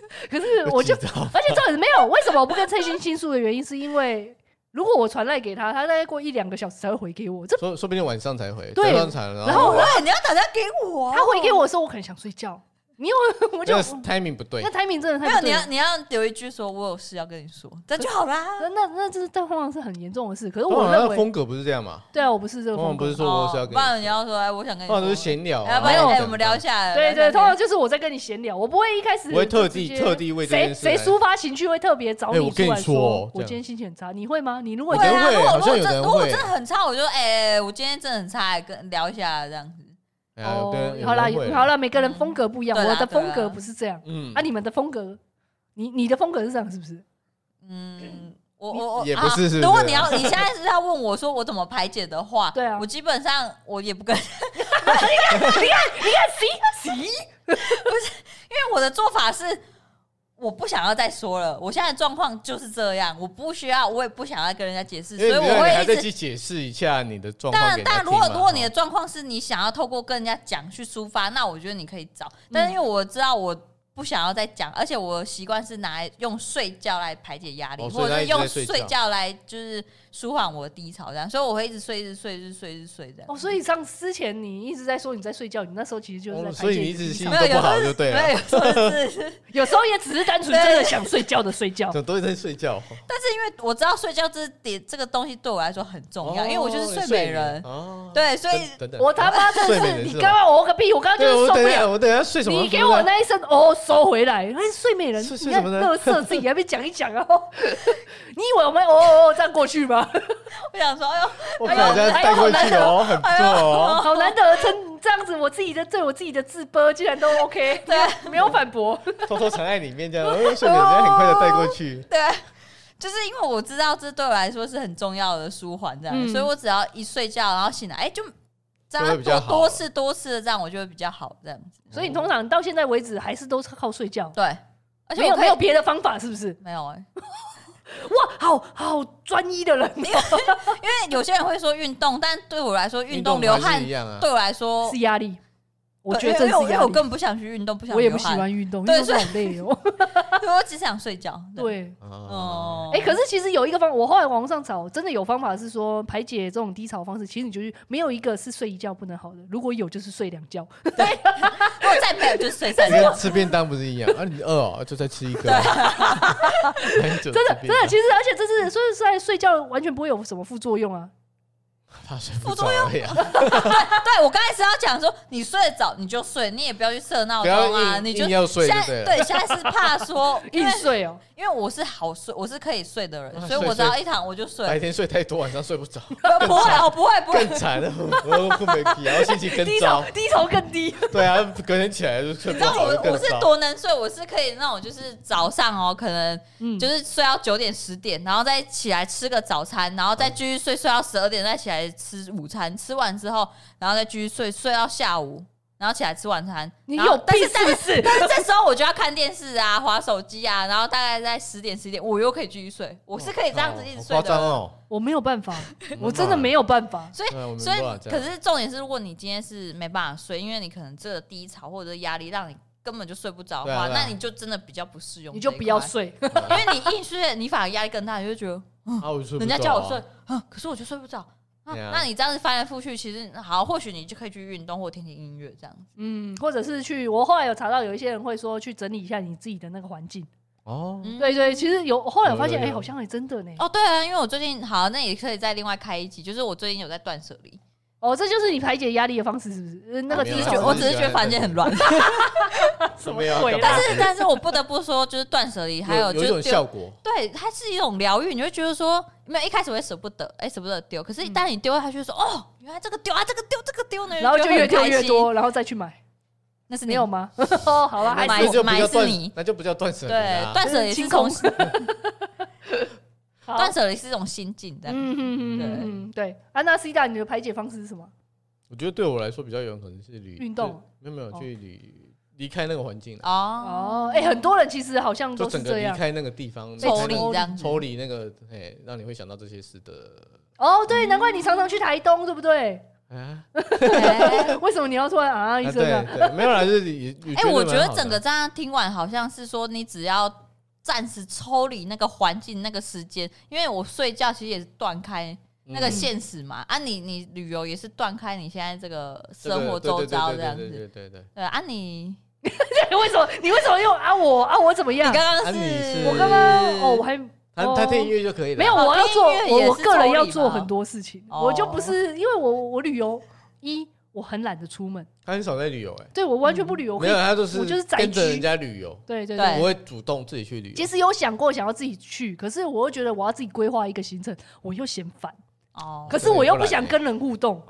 可是我就，而且重点是没有。为什么我不跟蔡欣倾诉的原因，是因为如果我传赖给他，他大概过一两个小时才会回给我。这说说不定晚上才回。对，然后你要打电话给我，他回给我的时候，我可能想睡觉。你有 我就 timing 不对，那 timing 真的太没有。你要你要有一句说，我有事要跟你说，这就好啦。那那那这是这往往是很严重的事。可是我认为风格不是这样嘛？对啊，我不是这个风格。不是说我是要跟你，不然你要说哎，我想跟你，或者是闲聊，没有，我们聊一下。对对，通常就是我在跟你闲聊，我不会一开始我会特地特地为谁谁抒发情绪会特别找你出来说，我今天心情很差，你会吗？你如果会啊，如果如果真如果真的很差，我就哎，我今天真的很差，跟聊一下这样子。哦，好了好了，每个人风格不一样，我的风格不是这样。嗯，啊，你们的风格，你你的风格是这样是不是？嗯，我我我也不是。如果你要你现在是要问我说我怎么排解的话，对啊，我基本上我也不跟。你看 你看你看行行不是，因为我的做法是。我不想要再说了，我现在状况就是这样，我不需要，我也不想要跟人家解释，所以我会一直解释一下你的状况。但但如果如果你的状况是你想要透过跟人家讲去抒发，那我觉得你可以找。但是因为我知道我不想要再讲，而且我习惯是拿来用睡觉来排解压力，哦、或者是用睡觉来就是。舒缓我的低潮，这样，所以我会一直睡，一直睡，一直睡，一直睡，这样。哦，所以上之前你一直在说你在睡觉，你那时候其实就是在排解。所以你一直心情都不好，就对了。没有，有时候 有时候也只是单纯真的想睡觉的睡觉。都在睡觉。但是因为我知道睡觉这点这个东西对我来说很重要，因为我就是睡美人。对，所以我他妈真的是，你刚刚我个屁，我刚刚就是受不了。我等下睡什么？你给我那一声哦，收回来。哎，睡美人，你看乐色自己还没讲一讲啊？你以为我们哦哦这样过去吗？我想说，哎呦，我把人家带过去哦，很不错哦，好难得，真这样子，我自己的对我自己的自播竟然都 OK，对，没有反驳，偷偷藏在里面这样，睡美人很快的带过去，对，就是因为我知道这对我来说是很重要的舒缓，这样，所以我只要一睡觉，然后醒来，哎，就这样多多次多次的这样，我觉得比较好，这样子。所以你通常到现在为止还是都是靠睡觉，对，而且没有没有别的方法，是不是？没有哎。哇，好好专一的人，因为因为有些人会说运动，但对我来说，运动流汗对我来说是压力。我觉得这是压力，因为我根本不想去运动，不想我也不喜欢运动，对，很累哦。我只想睡觉。对，哦，哎，可是其实有一个方法，我后来网上找，真的有方法是说排解这种低潮方式。其实你就是没有一个是睡一觉不能好的，如果有就是睡两觉。对，如果再没有就是睡三 觉。吃便当不是一样啊？你饿哦，就再吃一个。真的真的，其实而且这是说实在睡觉完全不会有什么副作用啊。副作用，对，对我刚开始要讲说，你睡得早你就睡，你也不要去设闹钟啊，你就现在对，现在是怕说硬睡哦，因为我是好睡，我是可以睡的人，所以我只要一躺我就睡。白天睡太多，晚上睡不着。不会哦，不会不会。更惨了，我不没皮，然后心情更糟，低头更低。对啊，隔天起来就睡不着。你知道我我是多能睡，我是可以那种就是早上哦，可能就是睡到九点十点，然后再起来吃个早餐，然后再继续睡睡到十二点再起来。吃午餐，吃完之后，然后再继续睡，睡到下午，然后起来吃晚餐。你有但是但是但是这时候我就要看电视啊，划手机啊，然后大概在十点十点，我又可以继续睡。我是可以这样子一直睡的。哦，我没有办法，我真的没有办法。所以所以，可是重点是，如果你今天是没办法睡，因为你可能这个低潮或者压力让你根本就睡不着的话，那你就真的比较不适用。你就不要睡，因为你硬睡，你反而压力更大，你就觉得，人家叫我睡，可是我就睡不着。啊、那你这样子翻来覆去，其实好，或许你就可以去运动或听听音乐这样子。嗯，或者是去，我后来有查到有一些人会说去整理一下你自己的那个环境。哦，对对，其实有后来我发现，哎、欸，好像也真的呢。哦，对啊，因为我最近好，那也可以再另外开一集，就是我最近有在断舍离。哦，这就是你排解压力的方式，是不是？那个只是我只是觉得房间很乱。什么鬼？但是，但是我不得不说，就是断舍离，还有就有一种效果。对，它是一种疗愈。你会觉得说，没有一开始会舍不得，哎，舍不得丢。可是，一旦你丢了，他就说，哦，原来这个丢啊，这个丢，这个丢呢，然后就越丢越多，然后再去买。那是你有吗？哦，好了，买买是你，那就不叫断舍离。对，断舍离是从。断舍离是一种心境的。嗯嗯嗯对对。安娜西达，你的排解方式是什么？我觉得对我来说比较有可能是旅运动，没有没有去旅离开那个环境哦哦，哎，很多人其实好像都是这样，离开那个地方，抽离这样，抽离那个，哎，让你会想到这些事的。哦，对，难怪你常常去台东，对不对？啊？为什么你要突然啊一声呢？没有啦，就是你。哎，我觉得整个这样听完，好像是说你只要暂时抽离那个环境那个时间，因为我睡觉其实也是断开。那个现实嘛，啊，你你旅游也是断开你现在这个生活周遭这样子，对对对对对，啊你，为什么你为什么又啊我啊我怎么样？你刚刚是，我刚刚哦我还他他听音乐就可以了，没有我要做我我个人要做很多事情，我就不是因为我我旅游一我很懒得出门，他很少在旅游哎，对我完全不旅游，没有他就是我就是跟着人家旅游，对对对，我会主动自己去旅游。其实有想过想要自己去，可是我又觉得我要自己规划一个行程，我又嫌烦。哦，可是我又不想跟人互动，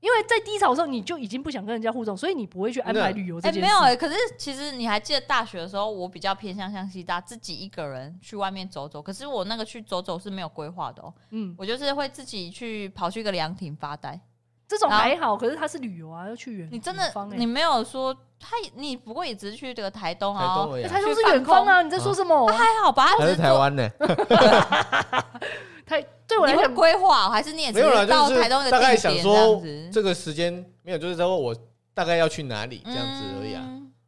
因为在低潮的时候你就已经不想跟人家互动，所以你不会去安排旅游这件事。哎，没有哎，可是其实你还记得大学的时候，我比较偏向像西大自己一个人去外面走走。可是我那个去走走是没有规划的哦，嗯，我就是会自己去跑去一个凉亭发呆，这种还好。可是他是旅游啊，要去远，你真的你没有说他，你不过也只是去这个台东啊，台东是远方啊，你在说什么？他还好吧？还是台湾呢？他对我来讲规划还是你也知道到台东的大概想说这个时间没有，就是说我大概要去哪里这样子而已啊。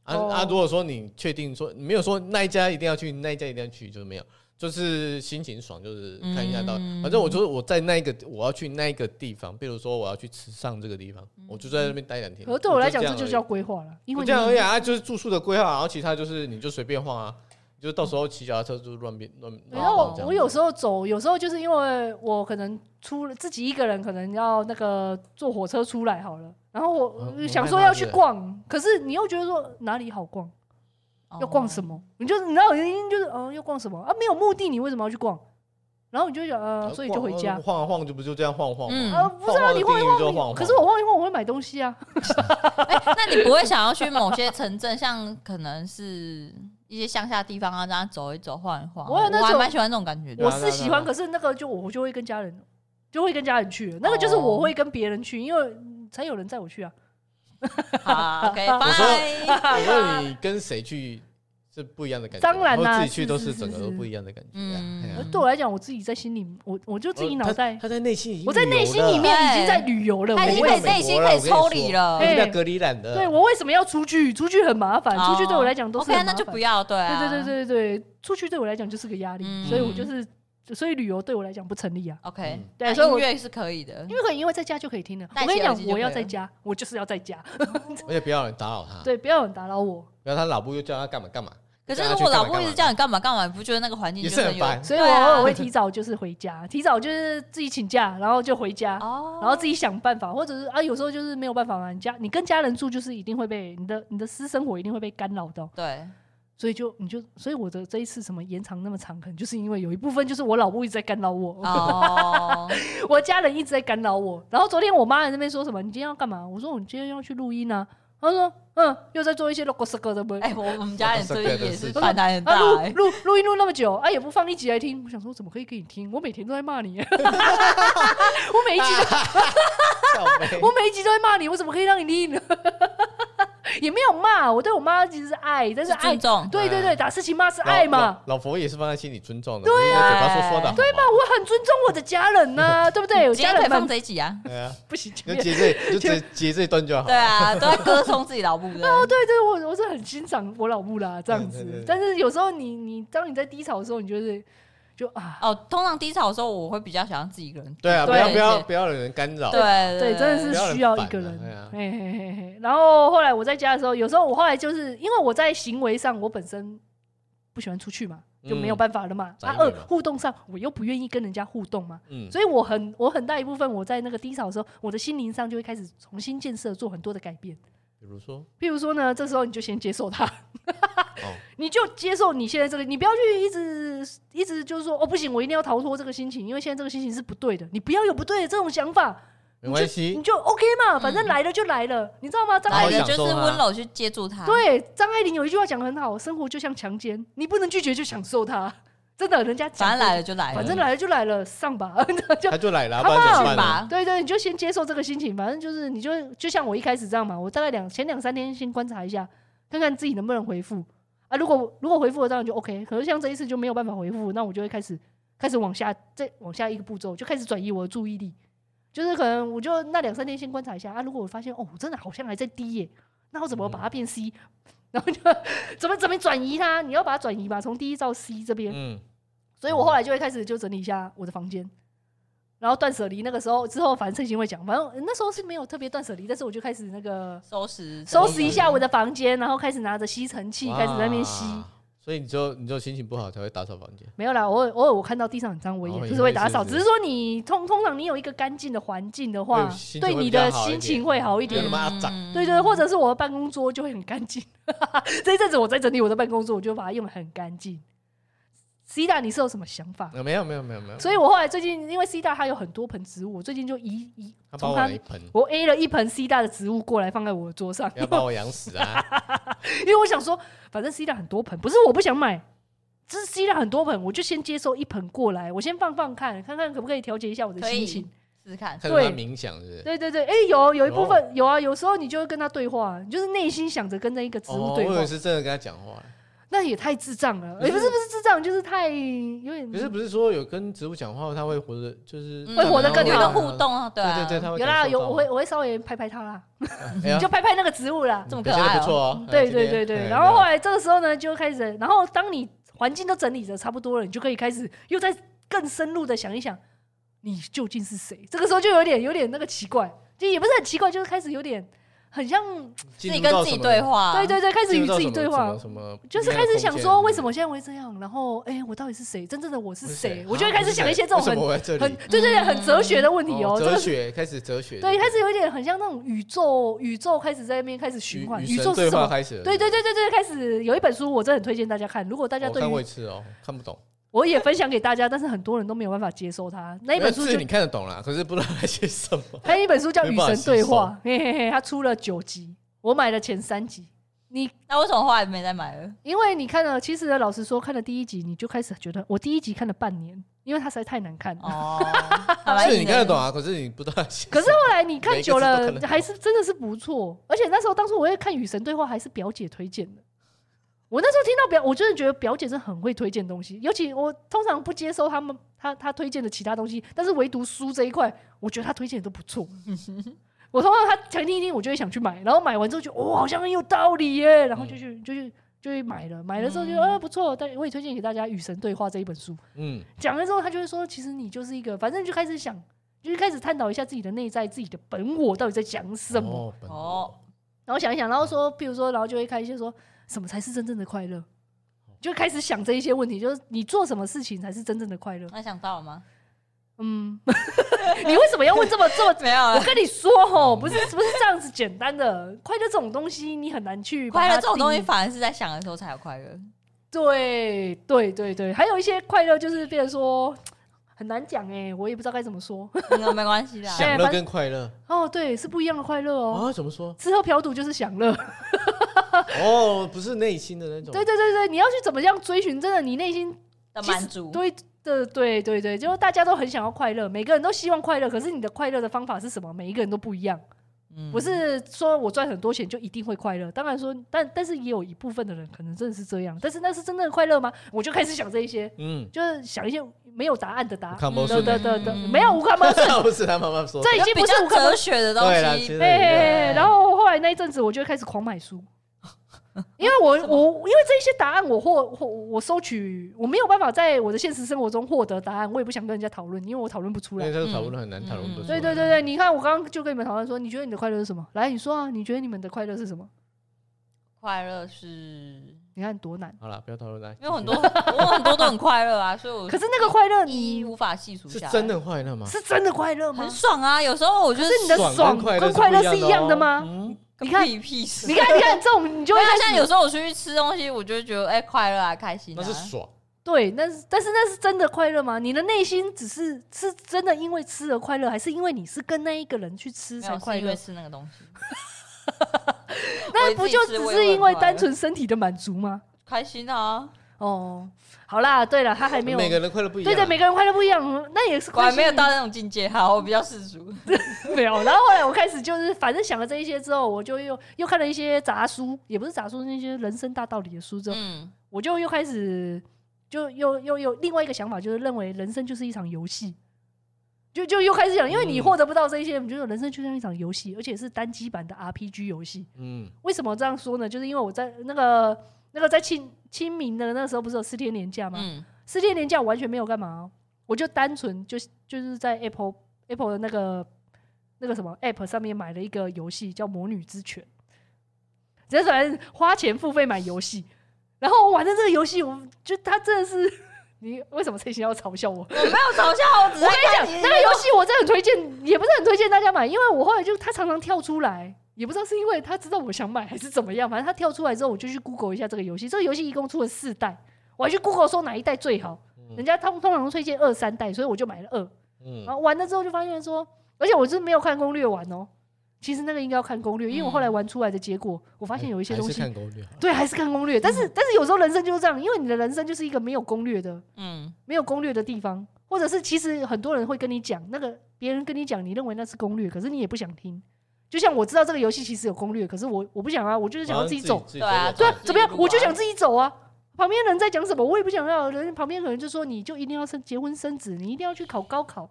啊啊！如果说你确定说没有说那一家一定要去，那一家一定要去，就是没有。就是心情爽，就是看一下到，反正我就是我在那个我要去那个地方，比如说我要去池上这个地方，我就在那边待两天。可对我来讲，这就叫规划了，因为这样而已啊，就是住宿的规划，然后其他就是你就随便晃啊，就到时候骑脚踏车就乱变乱。然后我有时候走，有时候就是因为我可能出了自己一个人，可能要那个坐火车出来好了，然后我想说要去逛，可是你又觉得说哪里好逛？要逛什么？你就你知道原因就是，嗯，要逛什么啊？没有目的，你为什么要去逛？然后你就想，呃，所以就回家晃一晃，就不就这样晃晃吗？啊，不是啊，你晃一晃，可是我晃一晃，我会买东西啊。哎那你不会想要去某些城镇，像可能是一些乡下地方啊，这样走一走，晃一晃。我还蛮喜欢这种感觉的。我是喜欢，可是那个就我就会跟家人，就会跟家人去。那个就是我会跟别人去，因为才有人载我去啊。好，OK，我说，我说你跟谁去是不一样的感觉，当然啦，自己去都是整个都不一样的感觉。嗯，对我来讲，我自己在心里，我我就自己脑袋，他在内心，我在内心里面已经在旅游了，他已经可以内心可以抽离了，要隔离懒的。对我为什么要出去？出去很麻烦，出去对我来讲都是。OK，那就不要对。对对对对对，出去对我来讲就是个压力，所以我就是。所以旅游对我来讲不成立啊。OK，对，所以音乐是可以的，因为可以，因为在家就可以听了。我跟你讲，我要在家，我就是要在家，我也不要人打扰他。对，不要人打扰我。不要他老婆又叫他干嘛干嘛。可是如果老婆一直叫你干嘛干嘛，你不觉得那个环境就很烦？所以我偶尔会提早就是回家，提早就是自己请假，然后就回家，然后自己想办法，或者是啊，有时候就是没有办法嘛。你家你跟家人住，就是一定会被你的你的私生活一定会被干扰到。对。所以就你就所以我的这一次什么延长那么长，可能就是因为有一部分就是我老婆一直在干扰我，哦、我家人一直在干扰我。然后昨天我妈在那边说什么？你今天要干嘛？我说我今天要去录音啊。她说嗯，又在做一些录个个的不？哎，我我们家人所以也是反弹很大。录录录音录那么久，啊也不放一集来听。我想说怎么可以给你听？我每天都在骂你，我每一集都 我每一集都在骂你，我怎么可以让你听呢？也没有骂我，对我妈其实是爱，但是爱，尊重，对对对，打是情骂是爱嘛。老佛爷是放在心里尊重的，对啊，嘴巴说说的，对嘛，我很尊重我的家人呢，对不对？我家人放这一集啊，对啊，不行，就接这，就接接这一段就好。对啊，都在歌颂自己老母的。哦，对对，我我是很欣赏我老母啦，这样子。但是有时候你你当你在低潮的时候，你就是。就啊哦，通常低潮的时候，我会比较想要自己一个人。对啊，不要不要不要有人干扰。对对，真的是需要一个人。嘿嘿嘿嘿。然后后来我在家的时候，有时候我后来就是因为我在行为上，我本身不喜欢出去嘛，就没有办法了嘛。啊，二互动上我又不愿意跟人家互动嘛。嗯。所以我很我很大一部分我在那个低潮的时候，我的心灵上就会开始重新建设，做很多的改变。比如说，譬如说呢，这时候你就先接受他，你就接受你现在这个，你不要去一直一直就是说哦不行，我一定要逃脱这个心情，因为现在这个心情是不对的，你不要有不对的这种想法，没关系，你就 OK 嘛，反正来了就来了，你知道吗？张爱玲就是温柔去接住他，对，张爱玲有一句话讲得很好，生活就像强奸，你不能拒绝就享受它。真的，人家反正来了就来了，反正来了就来了，上吧，就他就来了，不然怎么办？对对，你就先接受这个心情，反正就是你就就像我一开始这样嘛，我大概两前两三天先观察一下，看看自己能不能回复啊。如果如果回复了，当然就 OK。可是像这一次就没有办法回复，那我就会开始开始往下再往下一个步骤，就开始转移我的注意力。就是可能我就那两三天先观察一下啊。如果我发现哦，真的好像还在低耶，那我怎么把它变 C？、嗯、然后就 怎么怎么转移它？你要把它转移吧，从第一到 C 这边。嗯。所以我后来就会开始就整理一下我的房间，然后断舍离。那个时候之后，反正陈行会讲，反正那时候是没有特别断舍离，但是我就开始那个收拾收拾一下我的房间，然后开始拿着吸尘器开始在那边吸。所以你就你就心情不好才会打扫房间？没有啦，偶尔偶尔我看到地上很脏，我也就是会打扫。只是说你通通常你有一个干净的环境的话，对你的心情会好一点。对对，或者是我的办公桌就会很干净。这一阵子我在整理我的办公桌，我就把它用得很干净。C 大，你是有什么想法？没有没有没有没有。所以我后来最近，因为 C 大他有很多盆植物，我最近就移移从他，我 A 了一盆 C 大的植物过来放在我的桌上。要把我养死啊！因为我想说，反正 C 大很多盆，不是我不想买，只是 C 大很多盆，我就先接收一盆过来，我先放放看，看看可不可以调节一下我的心情，试试看。对，冥想是不是？对对对，哎，有有一部分有啊，有时候你就会跟他对话，你就是内心想着跟那一个植物对话。我以为是真的跟他讲话。那也太智障了，也不是不是智障，就是太有点。可是不是说有跟植物讲话，它会活得就是会活得更好，互动啊，对对对，它会有啦，有我会我会稍微拍拍它啦，你 就拍拍那个植物啦，这么可爱，不错哦。对对对对，然后后来这个时候呢，就开始，然后当你环境都整理的差不多了，你就可以开始又再更深入的想一想，你究竟是谁？这个时候就有点有点那个奇怪，就也不是很奇怪，就是开始有点。很像自己跟自己对话，对对对，开始与自己对话，就是开始想说为什么现在会这样，然后哎，我到底是谁？真正的我是谁？我就会开始想一些这种很很对对对很哲学的问题哦，哲学开始哲学，对，开始有一点很像那种宇宙宇宙开始在那边开始循环，宇宙是什么？对对对对对，开始有一本书，我真的很推荐大家看。如果大家对看过一次哦，看不懂。我也分享给大家，但是很多人都没有办法接受它。那一本书就你看得懂了，可是不知道那些什么。还有一本书叫《与神 对话》，嘿嘿嘿，它出了九集。我买了前三集，你那为什么后来没再买了？因为你看了，其实老实说，看了第一集你就开始觉得，我第一集看了半年，因为它实在太难看了。哦，是你看得懂啊，可是你不知道。可是后来你看久了，还是真的是不错。而且那时候，当初我也看《与神对话》，还是表姐推荐的。我那时候听到表，我真的觉得表姐是很会推荐东西。尤其我通常不接收他们他他推荐的其他东西，但是唯独书这一块，我觉得他推荐的都不错。我通常他讲听一听，我就会想去买，然后买完之后就哇，好像很有道理耶，然后就去就去就去买了，买了之后就呃不错，但我也推荐给大家《与神对话》这一本书。嗯，讲了之后，他就会说，其实你就是一个，反正就开始想，就是开始探讨一下自己的内在，自己的本我到底在讲什么。哦，然后想一想，然后说，譬如说，然后就会开始说什么才是真正的快乐，就开始想这一些问题，就是你做什么事情才是真正的快乐？那想到了吗？嗯，你为什么要问这么这么？没有，我跟你说吼，不是不是这样子简单的。快乐这种东西，你很难去快乐这种东西，反而是在想的时候才有快乐。对对对对，还有一些快乐就是，变成说很难讲哎，我也不知道该怎么说。没关系啦，享乐跟快乐哦，对，是不一样的快乐哦。啊，怎么说？吃喝嫖赌就是享乐。哦，不是内心的那种。对对对对，你要去怎么样追寻真的你内心的满足？对。对对对对，就是大家都很想要快乐，每个人都希望快乐，可是你的快乐的方法是什么？每一个人都不一样。嗯，不是说我赚很多钱就一定会快乐。当然说，但但是也有一部分的人可能真的是这样。但是那是真正的快乐吗？我就开始想这一些，嗯，就是想一些没有答案的答案。对对对对，没有无看模式，不是他妈妈说，这已经不是无可哲学的东西。对，然后后来那一阵子，我就开始狂买书。因为我我因为这些答案我获获我收取我没有办法在我的现实生活中获得答案，我也不想跟人家讨论，因为我讨论不出来。这个讨论很难讨论。对对对对，你看我刚刚就跟你们讨论说，你觉得你的快乐是什么？来，你说啊，你觉得你们的快乐是什么？快乐是，你看多难。好了，不要讨论了。因为很多 我很多都很快乐啊，所以我可是那个快乐你无法细数下来。是真的快乐吗？是真的快乐吗？很爽啊，有时候我觉得你的爽跟快乐是一样的吗？你看，你看，你看这种，你就会像有时候我出去吃东西，我就会觉得哎，快乐啊，开心。那是爽。对，但是但是那是真的快乐吗？你的内心只是是真的因为吃而快乐，还是因为你是跟那一个人去吃才快乐？因为吃那个东西。那不就只是因为单纯身体的满足吗？开心啊！哦。好啦，对了，他还没有。每个人快乐不一样。对对，每个人快乐不一样，那也是。我还没有到那种境界，好，我比较世俗。没有，然后后来我开始就是，反正想了这一些之后，我就又又看了一些杂书，也不是杂书，那些人生大道理的书之后，嗯，我就又开始就又又有另外一个想法，就是认为人生就是一场游戏，就就又开始想，因为你获得不到这一些，你觉得人生就像一场游戏，而且是单机版的 RPG 游戏。嗯，为什么这样说呢？就是因为我在那个。那个在清清明的那时候不是有四天年假吗？嗯、四天年假我完全没有干嘛，我就单纯就就是在 Apple Apple 的那个那个什么 App 上面买了一个游戏叫《魔女之泉》，只是花钱付费买游戏，然后我玩的这个游戏，我就他真的是 你为什么这些要嘲笑我？我没有嘲笑，我只是跟你讲那个游戏我真的很推荐，也不是很推荐大家买，因为我后来就他常常跳出来。也不知道是因为他知道我想买还是怎么样，反正他跳出来之后，我就去 Google 一下这个游戏。这个游戏一共出了四代，我还去 Google 说哪一代最好。人家通通常都推荐二三代，所以我就买了二。嗯，然后玩了之后就发现说，而且我是没有看攻略玩哦。其实那个应该要看攻略，因为我后来玩出来的结果，我发现有一些东西，对，还是看攻略。但是但是有时候人生就是这样，因为你的人生就是一个没有攻略的，嗯，没有攻略的地方，或者是其实很多人会跟你讲那个别人跟你讲，你认为那是攻略，可是你也不想听。就像我知道这个游戏其实有攻略，可是我我不想啊，我就是想要自己走，对啊，对啊，怎么样？我就想自己走啊，旁边人在讲什么，我也不想要。人旁边可能就说，你就一定要生结婚生子，你一定要去考高考。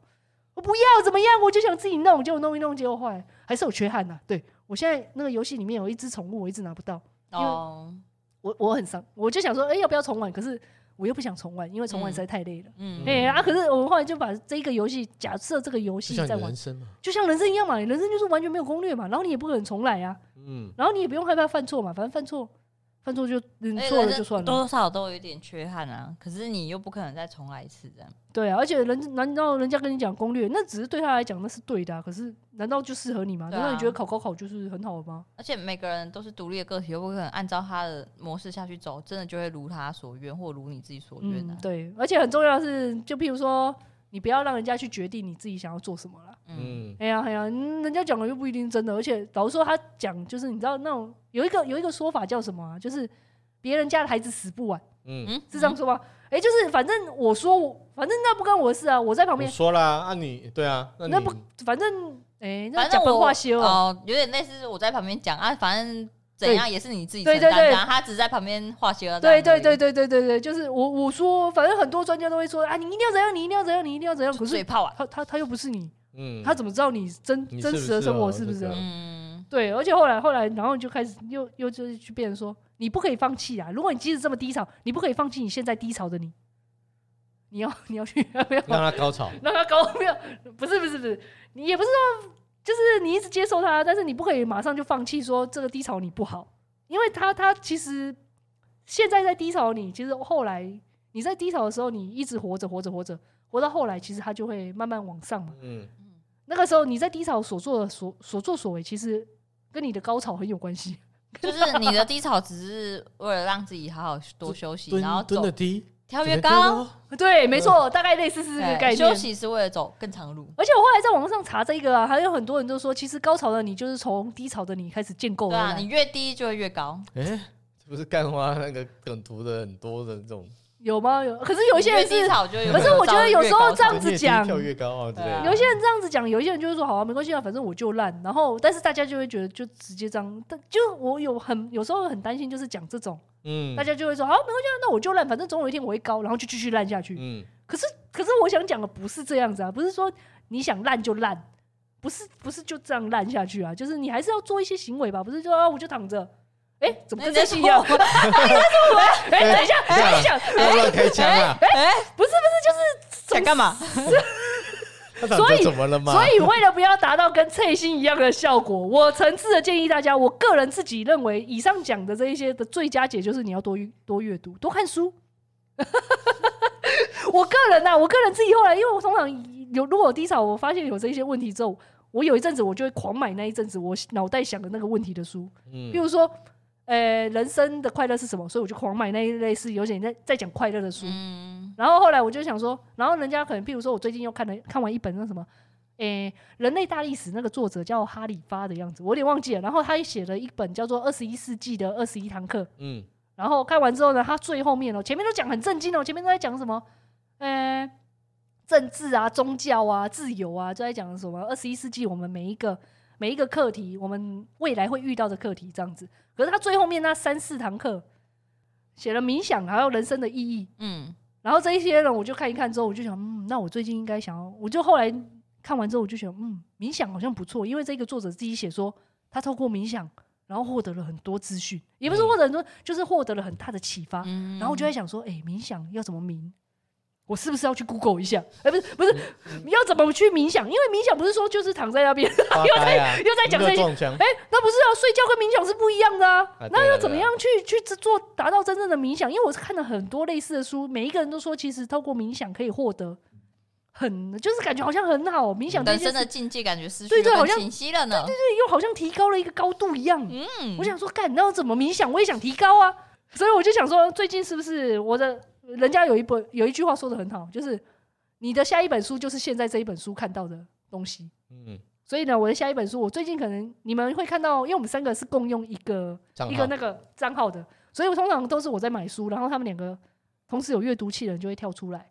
我不要怎么样，我就想自己弄，结果弄一弄，结果坏，还是有缺憾呐。对，我现在那个游戏里面有一只宠物，我一直拿不到。哦，我我很伤，我就想说，哎、欸，要不要重玩？可是我又不想重玩，因为重玩实在太累了。嗯，哎、欸、啊，可是我们后来就把这个游戏，假设这个游戏在玩，就像，就像人生一样嘛，人生就是完全没有攻略嘛，然后你也不可能重来啊。嗯，然后你也不用害怕犯错嘛，反正犯错。犯错就认错了就算了，多多少少都有一点缺憾啊。可是你又不可能再重来一次这样。对啊，而且人难道人家跟你讲攻略，那只是对他来讲那是对的啊。可是难道就适合你吗？难道你觉得考高考就是很好的吗？而且每个人都是独立的个体，又不可能按照他的模式下去走，真的就会如他所愿，或如你自己所愿的啊。嗯，对，而且很重要的是，就譬如说。你不要让人家去决定你自己想要做什么了。嗯，哎呀哎呀，人家讲的又不一定真的，而且老实说，他讲就是你知道那种有一个有一个说法叫什么啊？就是别人家的孩子死不完。嗯，是这样说吗？哎、嗯欸，就是反正我说我，反正那不关我的事啊，我在旁边说啦，啊你对啊，那，那不反正哎，那讲本话修哦，有点类似我在旁边讲啊，反正。怎样也是你自己承担，对对对，他只在旁边画些。对对对对对对对，就是我我说，反正很多专家都会说啊，你一定要怎样，你一定要怎样，你一定要怎样。可是嘴炮啊，他他他又不是你，嗯，他怎么知道你真真实的生活是不是？嗯，对。而且后来后来，然后就开始又又就是去变成说，你不可以放弃啊！如果你即使这么低潮，你不可以放弃你现在低潮的你，你要你要去 不要让他高潮，让他高 没有？不是不是不是，你也不是说。就是你一直接受它，但是你不可以马上就放弃，说这个低潮你不好，因为它它其实现在在低潮，你其实后来你在低潮的时候，你一直活着活着活着，活到后来，其实它就会慢慢往上嘛。嗯，那个时候你在低潮所做的所所作所为，其实跟你的高潮很有关系。就是你的低潮只是为了让自己好好多休息，然后蹲的低。跳越高，对，没错，大概类似是这个概念。休息是为了走更长的路。而且我后来在网上查这个啊，还有很多人都说，其实高潮的你就是从低潮的你开始建构的。对啊，你越低就会越高。哎、欸，这不是干花那个梗图的很多的这种。有吗？有，可是有一些人是，可是我觉得有时候这样子讲，跳越高啊，对。有一些人这样子讲，有一些人就是说，好啊，没关系啊，反正我就烂。然后，但是大家就会觉得，就直接这样。但就我有很有时候很担心，就是讲这种，嗯，大家就会说，好，没关系啊，那我就烂，反正总有一天我会高，然后就继续烂下去。嗯。可是，可是我想讲的不是这样子啊，不是说你想烂就烂，不是，不是就这样烂下去啊，就是你还是要做一些行为吧，不是说啊，我就躺着。哎，怎么跟这戏一样？你在说我？哎，等一下，等一下，乱开枪啊！哎，不是，不是，就是想干嘛？所以怎么了吗？所以为了不要达到跟翠心一样的效果，我诚挚的建议大家，我个人自己认为，以上讲的这一些的最佳解就是你要多多阅读，多看书。我个人呐，我个人自己后来，因为我通常有如果低潮，我发现有这些问题之后，我有一阵子我就会狂买那一阵子我脑袋想的那个问题的书，嗯，比如说。呃、欸，人生的快乐是什么？所以我就狂买那一类似有点在在讲快乐的书。嗯、然后后来我就想说，然后人家可能，譬如说我最近又看了看完一本那什么，诶、欸，人类大历史那个作者叫哈里发的样子，我有点忘记了。然后他也写了一本叫做《二十一世纪的二十一堂课》。嗯。然后看完之后呢，他最后面哦，前面都讲很震惊哦，前面都在讲什么？呃、欸，政治啊，宗教啊，自由啊，就在讲什么？二十一世纪我们每一个每一个课题，我们未来会遇到的课题，这样子。可是他最后面那三四堂课写了冥想，还有人生的意义。嗯，然后这一些人我就看一看之后，我就想，嗯，那我最近应该想要，我就后来看完之后，我就想，嗯，冥想好像不错，因为这个作者自己写说，他透过冥想，然后获得了很多资讯，也不是获得很多，就是获得了很大的启发。然后我就在想说，哎，冥想要怎么冥？我是不是要去 Google 一下？哎、欸，不是，不是，你要怎么去冥想？因为冥想不是说就是躺在那边，又在又在讲这些。哎、欸，那不是要睡觉跟冥想是不一样的啊？啊那要怎么样去去做达到真正的冥想？因为我是看了很多类似的书，每一个人都说，其实透过冥想可以获得很，就是感觉好像很好。冥想人生的境界感觉是对对，好像清晰了呢。对对对，又好像提高了一个高度一样。嗯，我想说，干，那我怎么冥想？我也想提高啊。所以我就想说，最近是不是我的？人家有一本有一句话说的很好，就是你的下一本书就是现在这一本书看到的东西。嗯，所以呢，我的下一本书，我最近可能你们会看到，因为我们三个是共用一个一个那个账号的，所以我通常都是我在买书，然后他们两个同时有阅读器的人就会跳出来，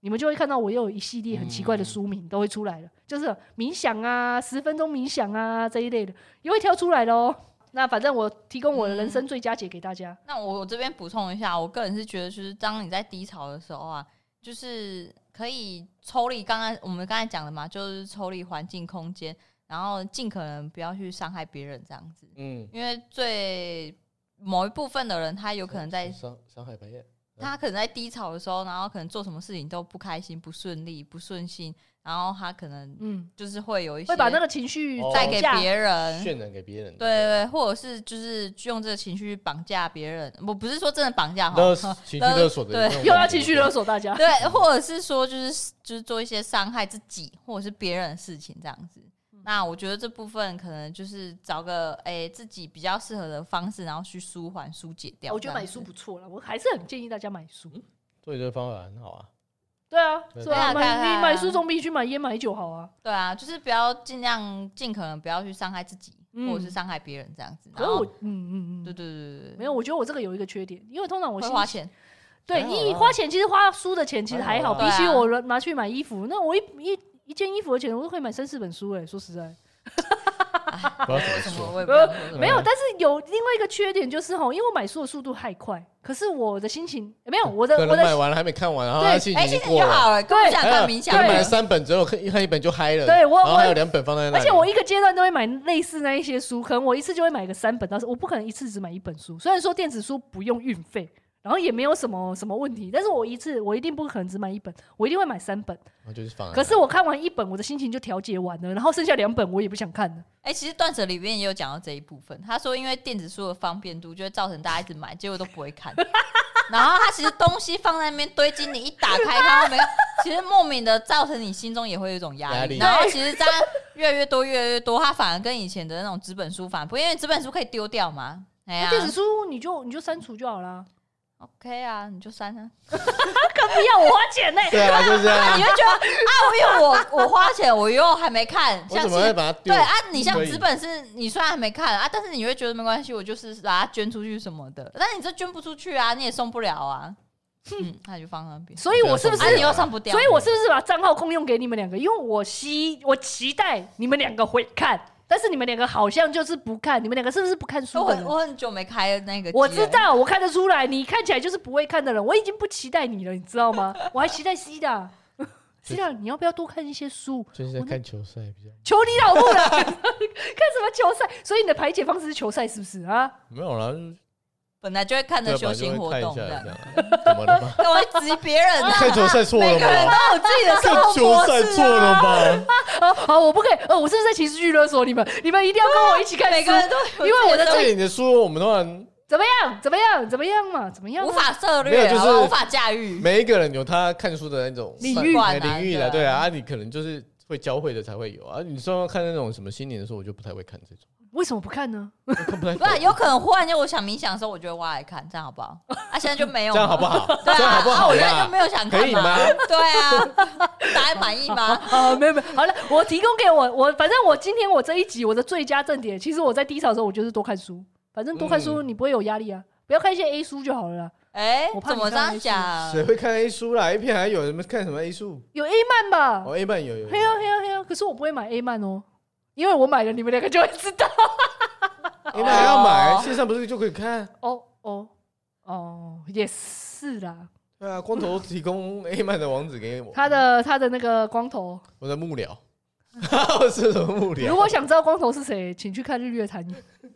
你们就会看到我又有一系列很奇怪的书名都会出来了，就是冥想啊，十分钟冥想啊这一类的，也会跳出来喽。那反正我提供我的人生最佳解给大家。嗯、那我我这边补充一下，我个人是觉得，就是当你在低潮的时候啊，就是可以抽离刚刚我们刚才讲的嘛，就是抽离环境空间，然后尽可能不要去伤害别人这样子。嗯，因为最某一部分的人，他有可能在伤伤害别人。他可能在低潮的时候，然后可能做什么事情都不开心、不顺利、不顺心，然后他可能嗯，就是会有一些会把那个情绪带给别人，渲染给别人，对对对，或者是就是用这个情绪绑架别人。我不是说真的绑架哈，情绪勒索的，对，又要情绪勒索大家，对，或者是说就是就是做一些伤害自己或者是别人的事情这样子。那我觉得这部分可能就是找个诶、欸、自己比较适合的方式，然后去舒缓、疏解掉。我觉得买书不错了，我还是很建议大家买书。所以这个方法很好啊。对啊，对啊，买你买书总比去买烟买酒好啊。对啊，就是不要尽量尽可能不要去伤害自己，嗯、或者是伤害别人这样子。然后，嗯嗯嗯，对对对对对，没有，我觉得我这个有一个缺点，因为通常我会花钱。对，你花钱其实花书的钱其实还好，比起我拿去买衣服，那我一一。一件衣服的钱，我都可以买三四本书哎！说实在，不知道怎么说，没有。但是有另外一个缺点就是吼，因为我买书的速度太快，可是我的心情没有我的，我的买完了还没看完，然后心情就好了，对，想看冥想，买了三本之后看一看一本就嗨了，对，我然后还有两本放在那，而且我一个阶段都会买类似那一些书，可能我一次就会买个三本，但是我不可能一次只买一本书。虽然说电子书不用运费。然后也没有什么什么问题，但是我一次我一定不可能只买一本，我一定会买三本。就是放。可是我看完一本，我的心情就调节完了，然后剩下两本我也不想看了。哎、欸，其实断舍里面也有讲到这一部分，他说因为电子书的方便度，就会造成大家一直买，结果都不会看。然后他其实东西放在那边堆积，你一打开它没有，其实莫名的造成你心中也会有一种压力。然后其实这样越来越多越来越多，它反而跟以前的那种纸本书反而不，因为纸本书可以丢掉嘛。哎呀，电子书你就你就删除就好了。OK 啊，你就删啊，可不要我花钱呢？对啊，就是这样。你会觉得啊，我因为我我花钱，我又还没看，像是对啊，你像纸本是，你虽然还没看啊，但是你会觉得没关系，我就是把它捐出去什么的。但是你这捐不出去啊，你也送不了啊。嗯，那就放那边。所以我是不是你又上不掉？所以我是不是把账号空用给你们两个？因为我希我期待你们两个会看。但是你们两个好像就是不看，你们两个是不是不看书的人？我很久没开那个。我知道，我看得出来，你看起来就是不会看的人。我已经不期待你了，你知道吗？我还期待 C 的，C 的，你要不要多看一些书？就是在看球赛比较。求你老母了，看什么球赛？所以你的排解方式是球赛，是不是啊？没有啦。本来就会看着修行活动的，怎么了吗？干嘛质疑别人？看球赛错了吗？每个人都有自己的生活模式。球赛错了吗？好，好，我不可以。呃，我是不是在情绪勒索你们？你们一定要跟我一起看。每个人都因为我的这你的书，我们都很怎么样？怎么样？怎么样嘛？怎么样？无法涉猎，就是无法驾驭。每一个人有他看书的那种领域领域的，对啊，你可能就是会教会的才会有啊。你说要看那种什么心灵的书，我就不太会看这种。为什么不看呢？不然有可能忽然间我想冥想的时候，我就会挖来看，这样好不好？啊，现在就没有，这样好不好？对啊，好不好？我现在就没有想看，可以吗？对啊，大家满意吗？啊，没有没有，好了，我提供给我我，反正我今天我这一集我的最佳正点，其实我在低潮的时候，我就是多看书，反正多看书你不会有压力啊，不要看一些 A 书就好了啦。哎，我怕怎么这样讲？谁会看 A 书啦？A 片还有什么看什么 A 书？有 A 漫吧？哦，A 漫有有。嘿呀嘿呀嘿呀！可是我不会买 A 漫哦，因为我买了，你们两个就会知道。你们还要买？线上不是就可以看？哦哦哦，也是啦。对啊，光头提供 A 漫的网址给我。他的他的那个光头，我的幕僚，我是什么幕僚？如果想知道光头是谁，请去看日月潭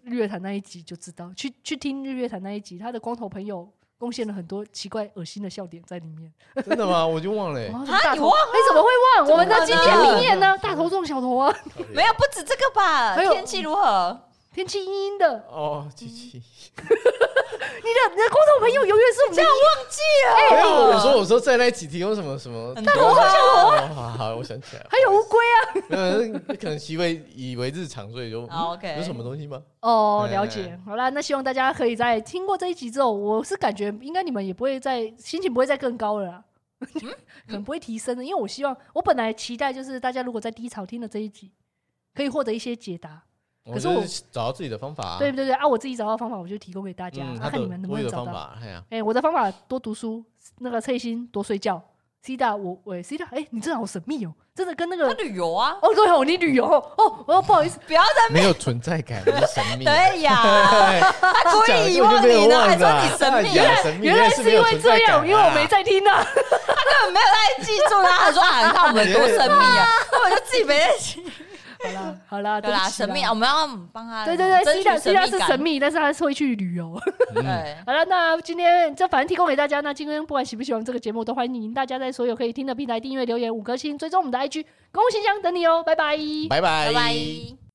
日月潭那一集就知道。去去听日月潭那一集，他的光头朋友贡献了很多奇怪恶心的笑点在里面。真的吗？我就忘了。啊，你忘？你怎么会忘？我们的经典名言呢？大头撞小头啊！没有，不止这个吧？天气如何？天气阴阴的哦，机器，你的你的光头朋友永远是我们这样忘记了。没有，我说我说在那几题有什么什么大头小头啊，好好，我想起来还有乌龟啊，嗯，可能习为以为日常，所以就 OK。有什么东西吗？哦，了解。好啦，那希望大家可以在听过这一集之后，我是感觉应该你们也不会再心情不会再更高了啦，可能不会提升的，因为我希望我本来期待就是大家如果在低潮听了这一集，可以获得一些解答。可是我找到自己的方法，对对对啊！我自己找到方法，我就提供给大家，看你们能不能找到。哎，我的方法多读书，那个翠心多睡觉 C 大，我喂 C 大，哎，你真的好神秘哦，真的跟那个旅游啊，哦对哦，你旅游哦，我要不好意思，不要再没有存在感，神秘，对呀，他故意遗忘你呢，还说你神秘，原来是因为这样，因为我没在听呢，他根本没有在记住他，他说啊，你看我们多神秘啊，根本就自己没在记。好啦，好了，对啦，神秘，我们要帮他。对对对虽然虽然是神秘，但是他是会去旅游。对，好了，那今天这反正提供给大家。那今天不管喜不喜欢这个节目，都欢迎大家在所有可以听的平台订阅、留言、五颗星，追踪我们的 IG，公共信箱等你哦，拜拜，拜拜，拜拜。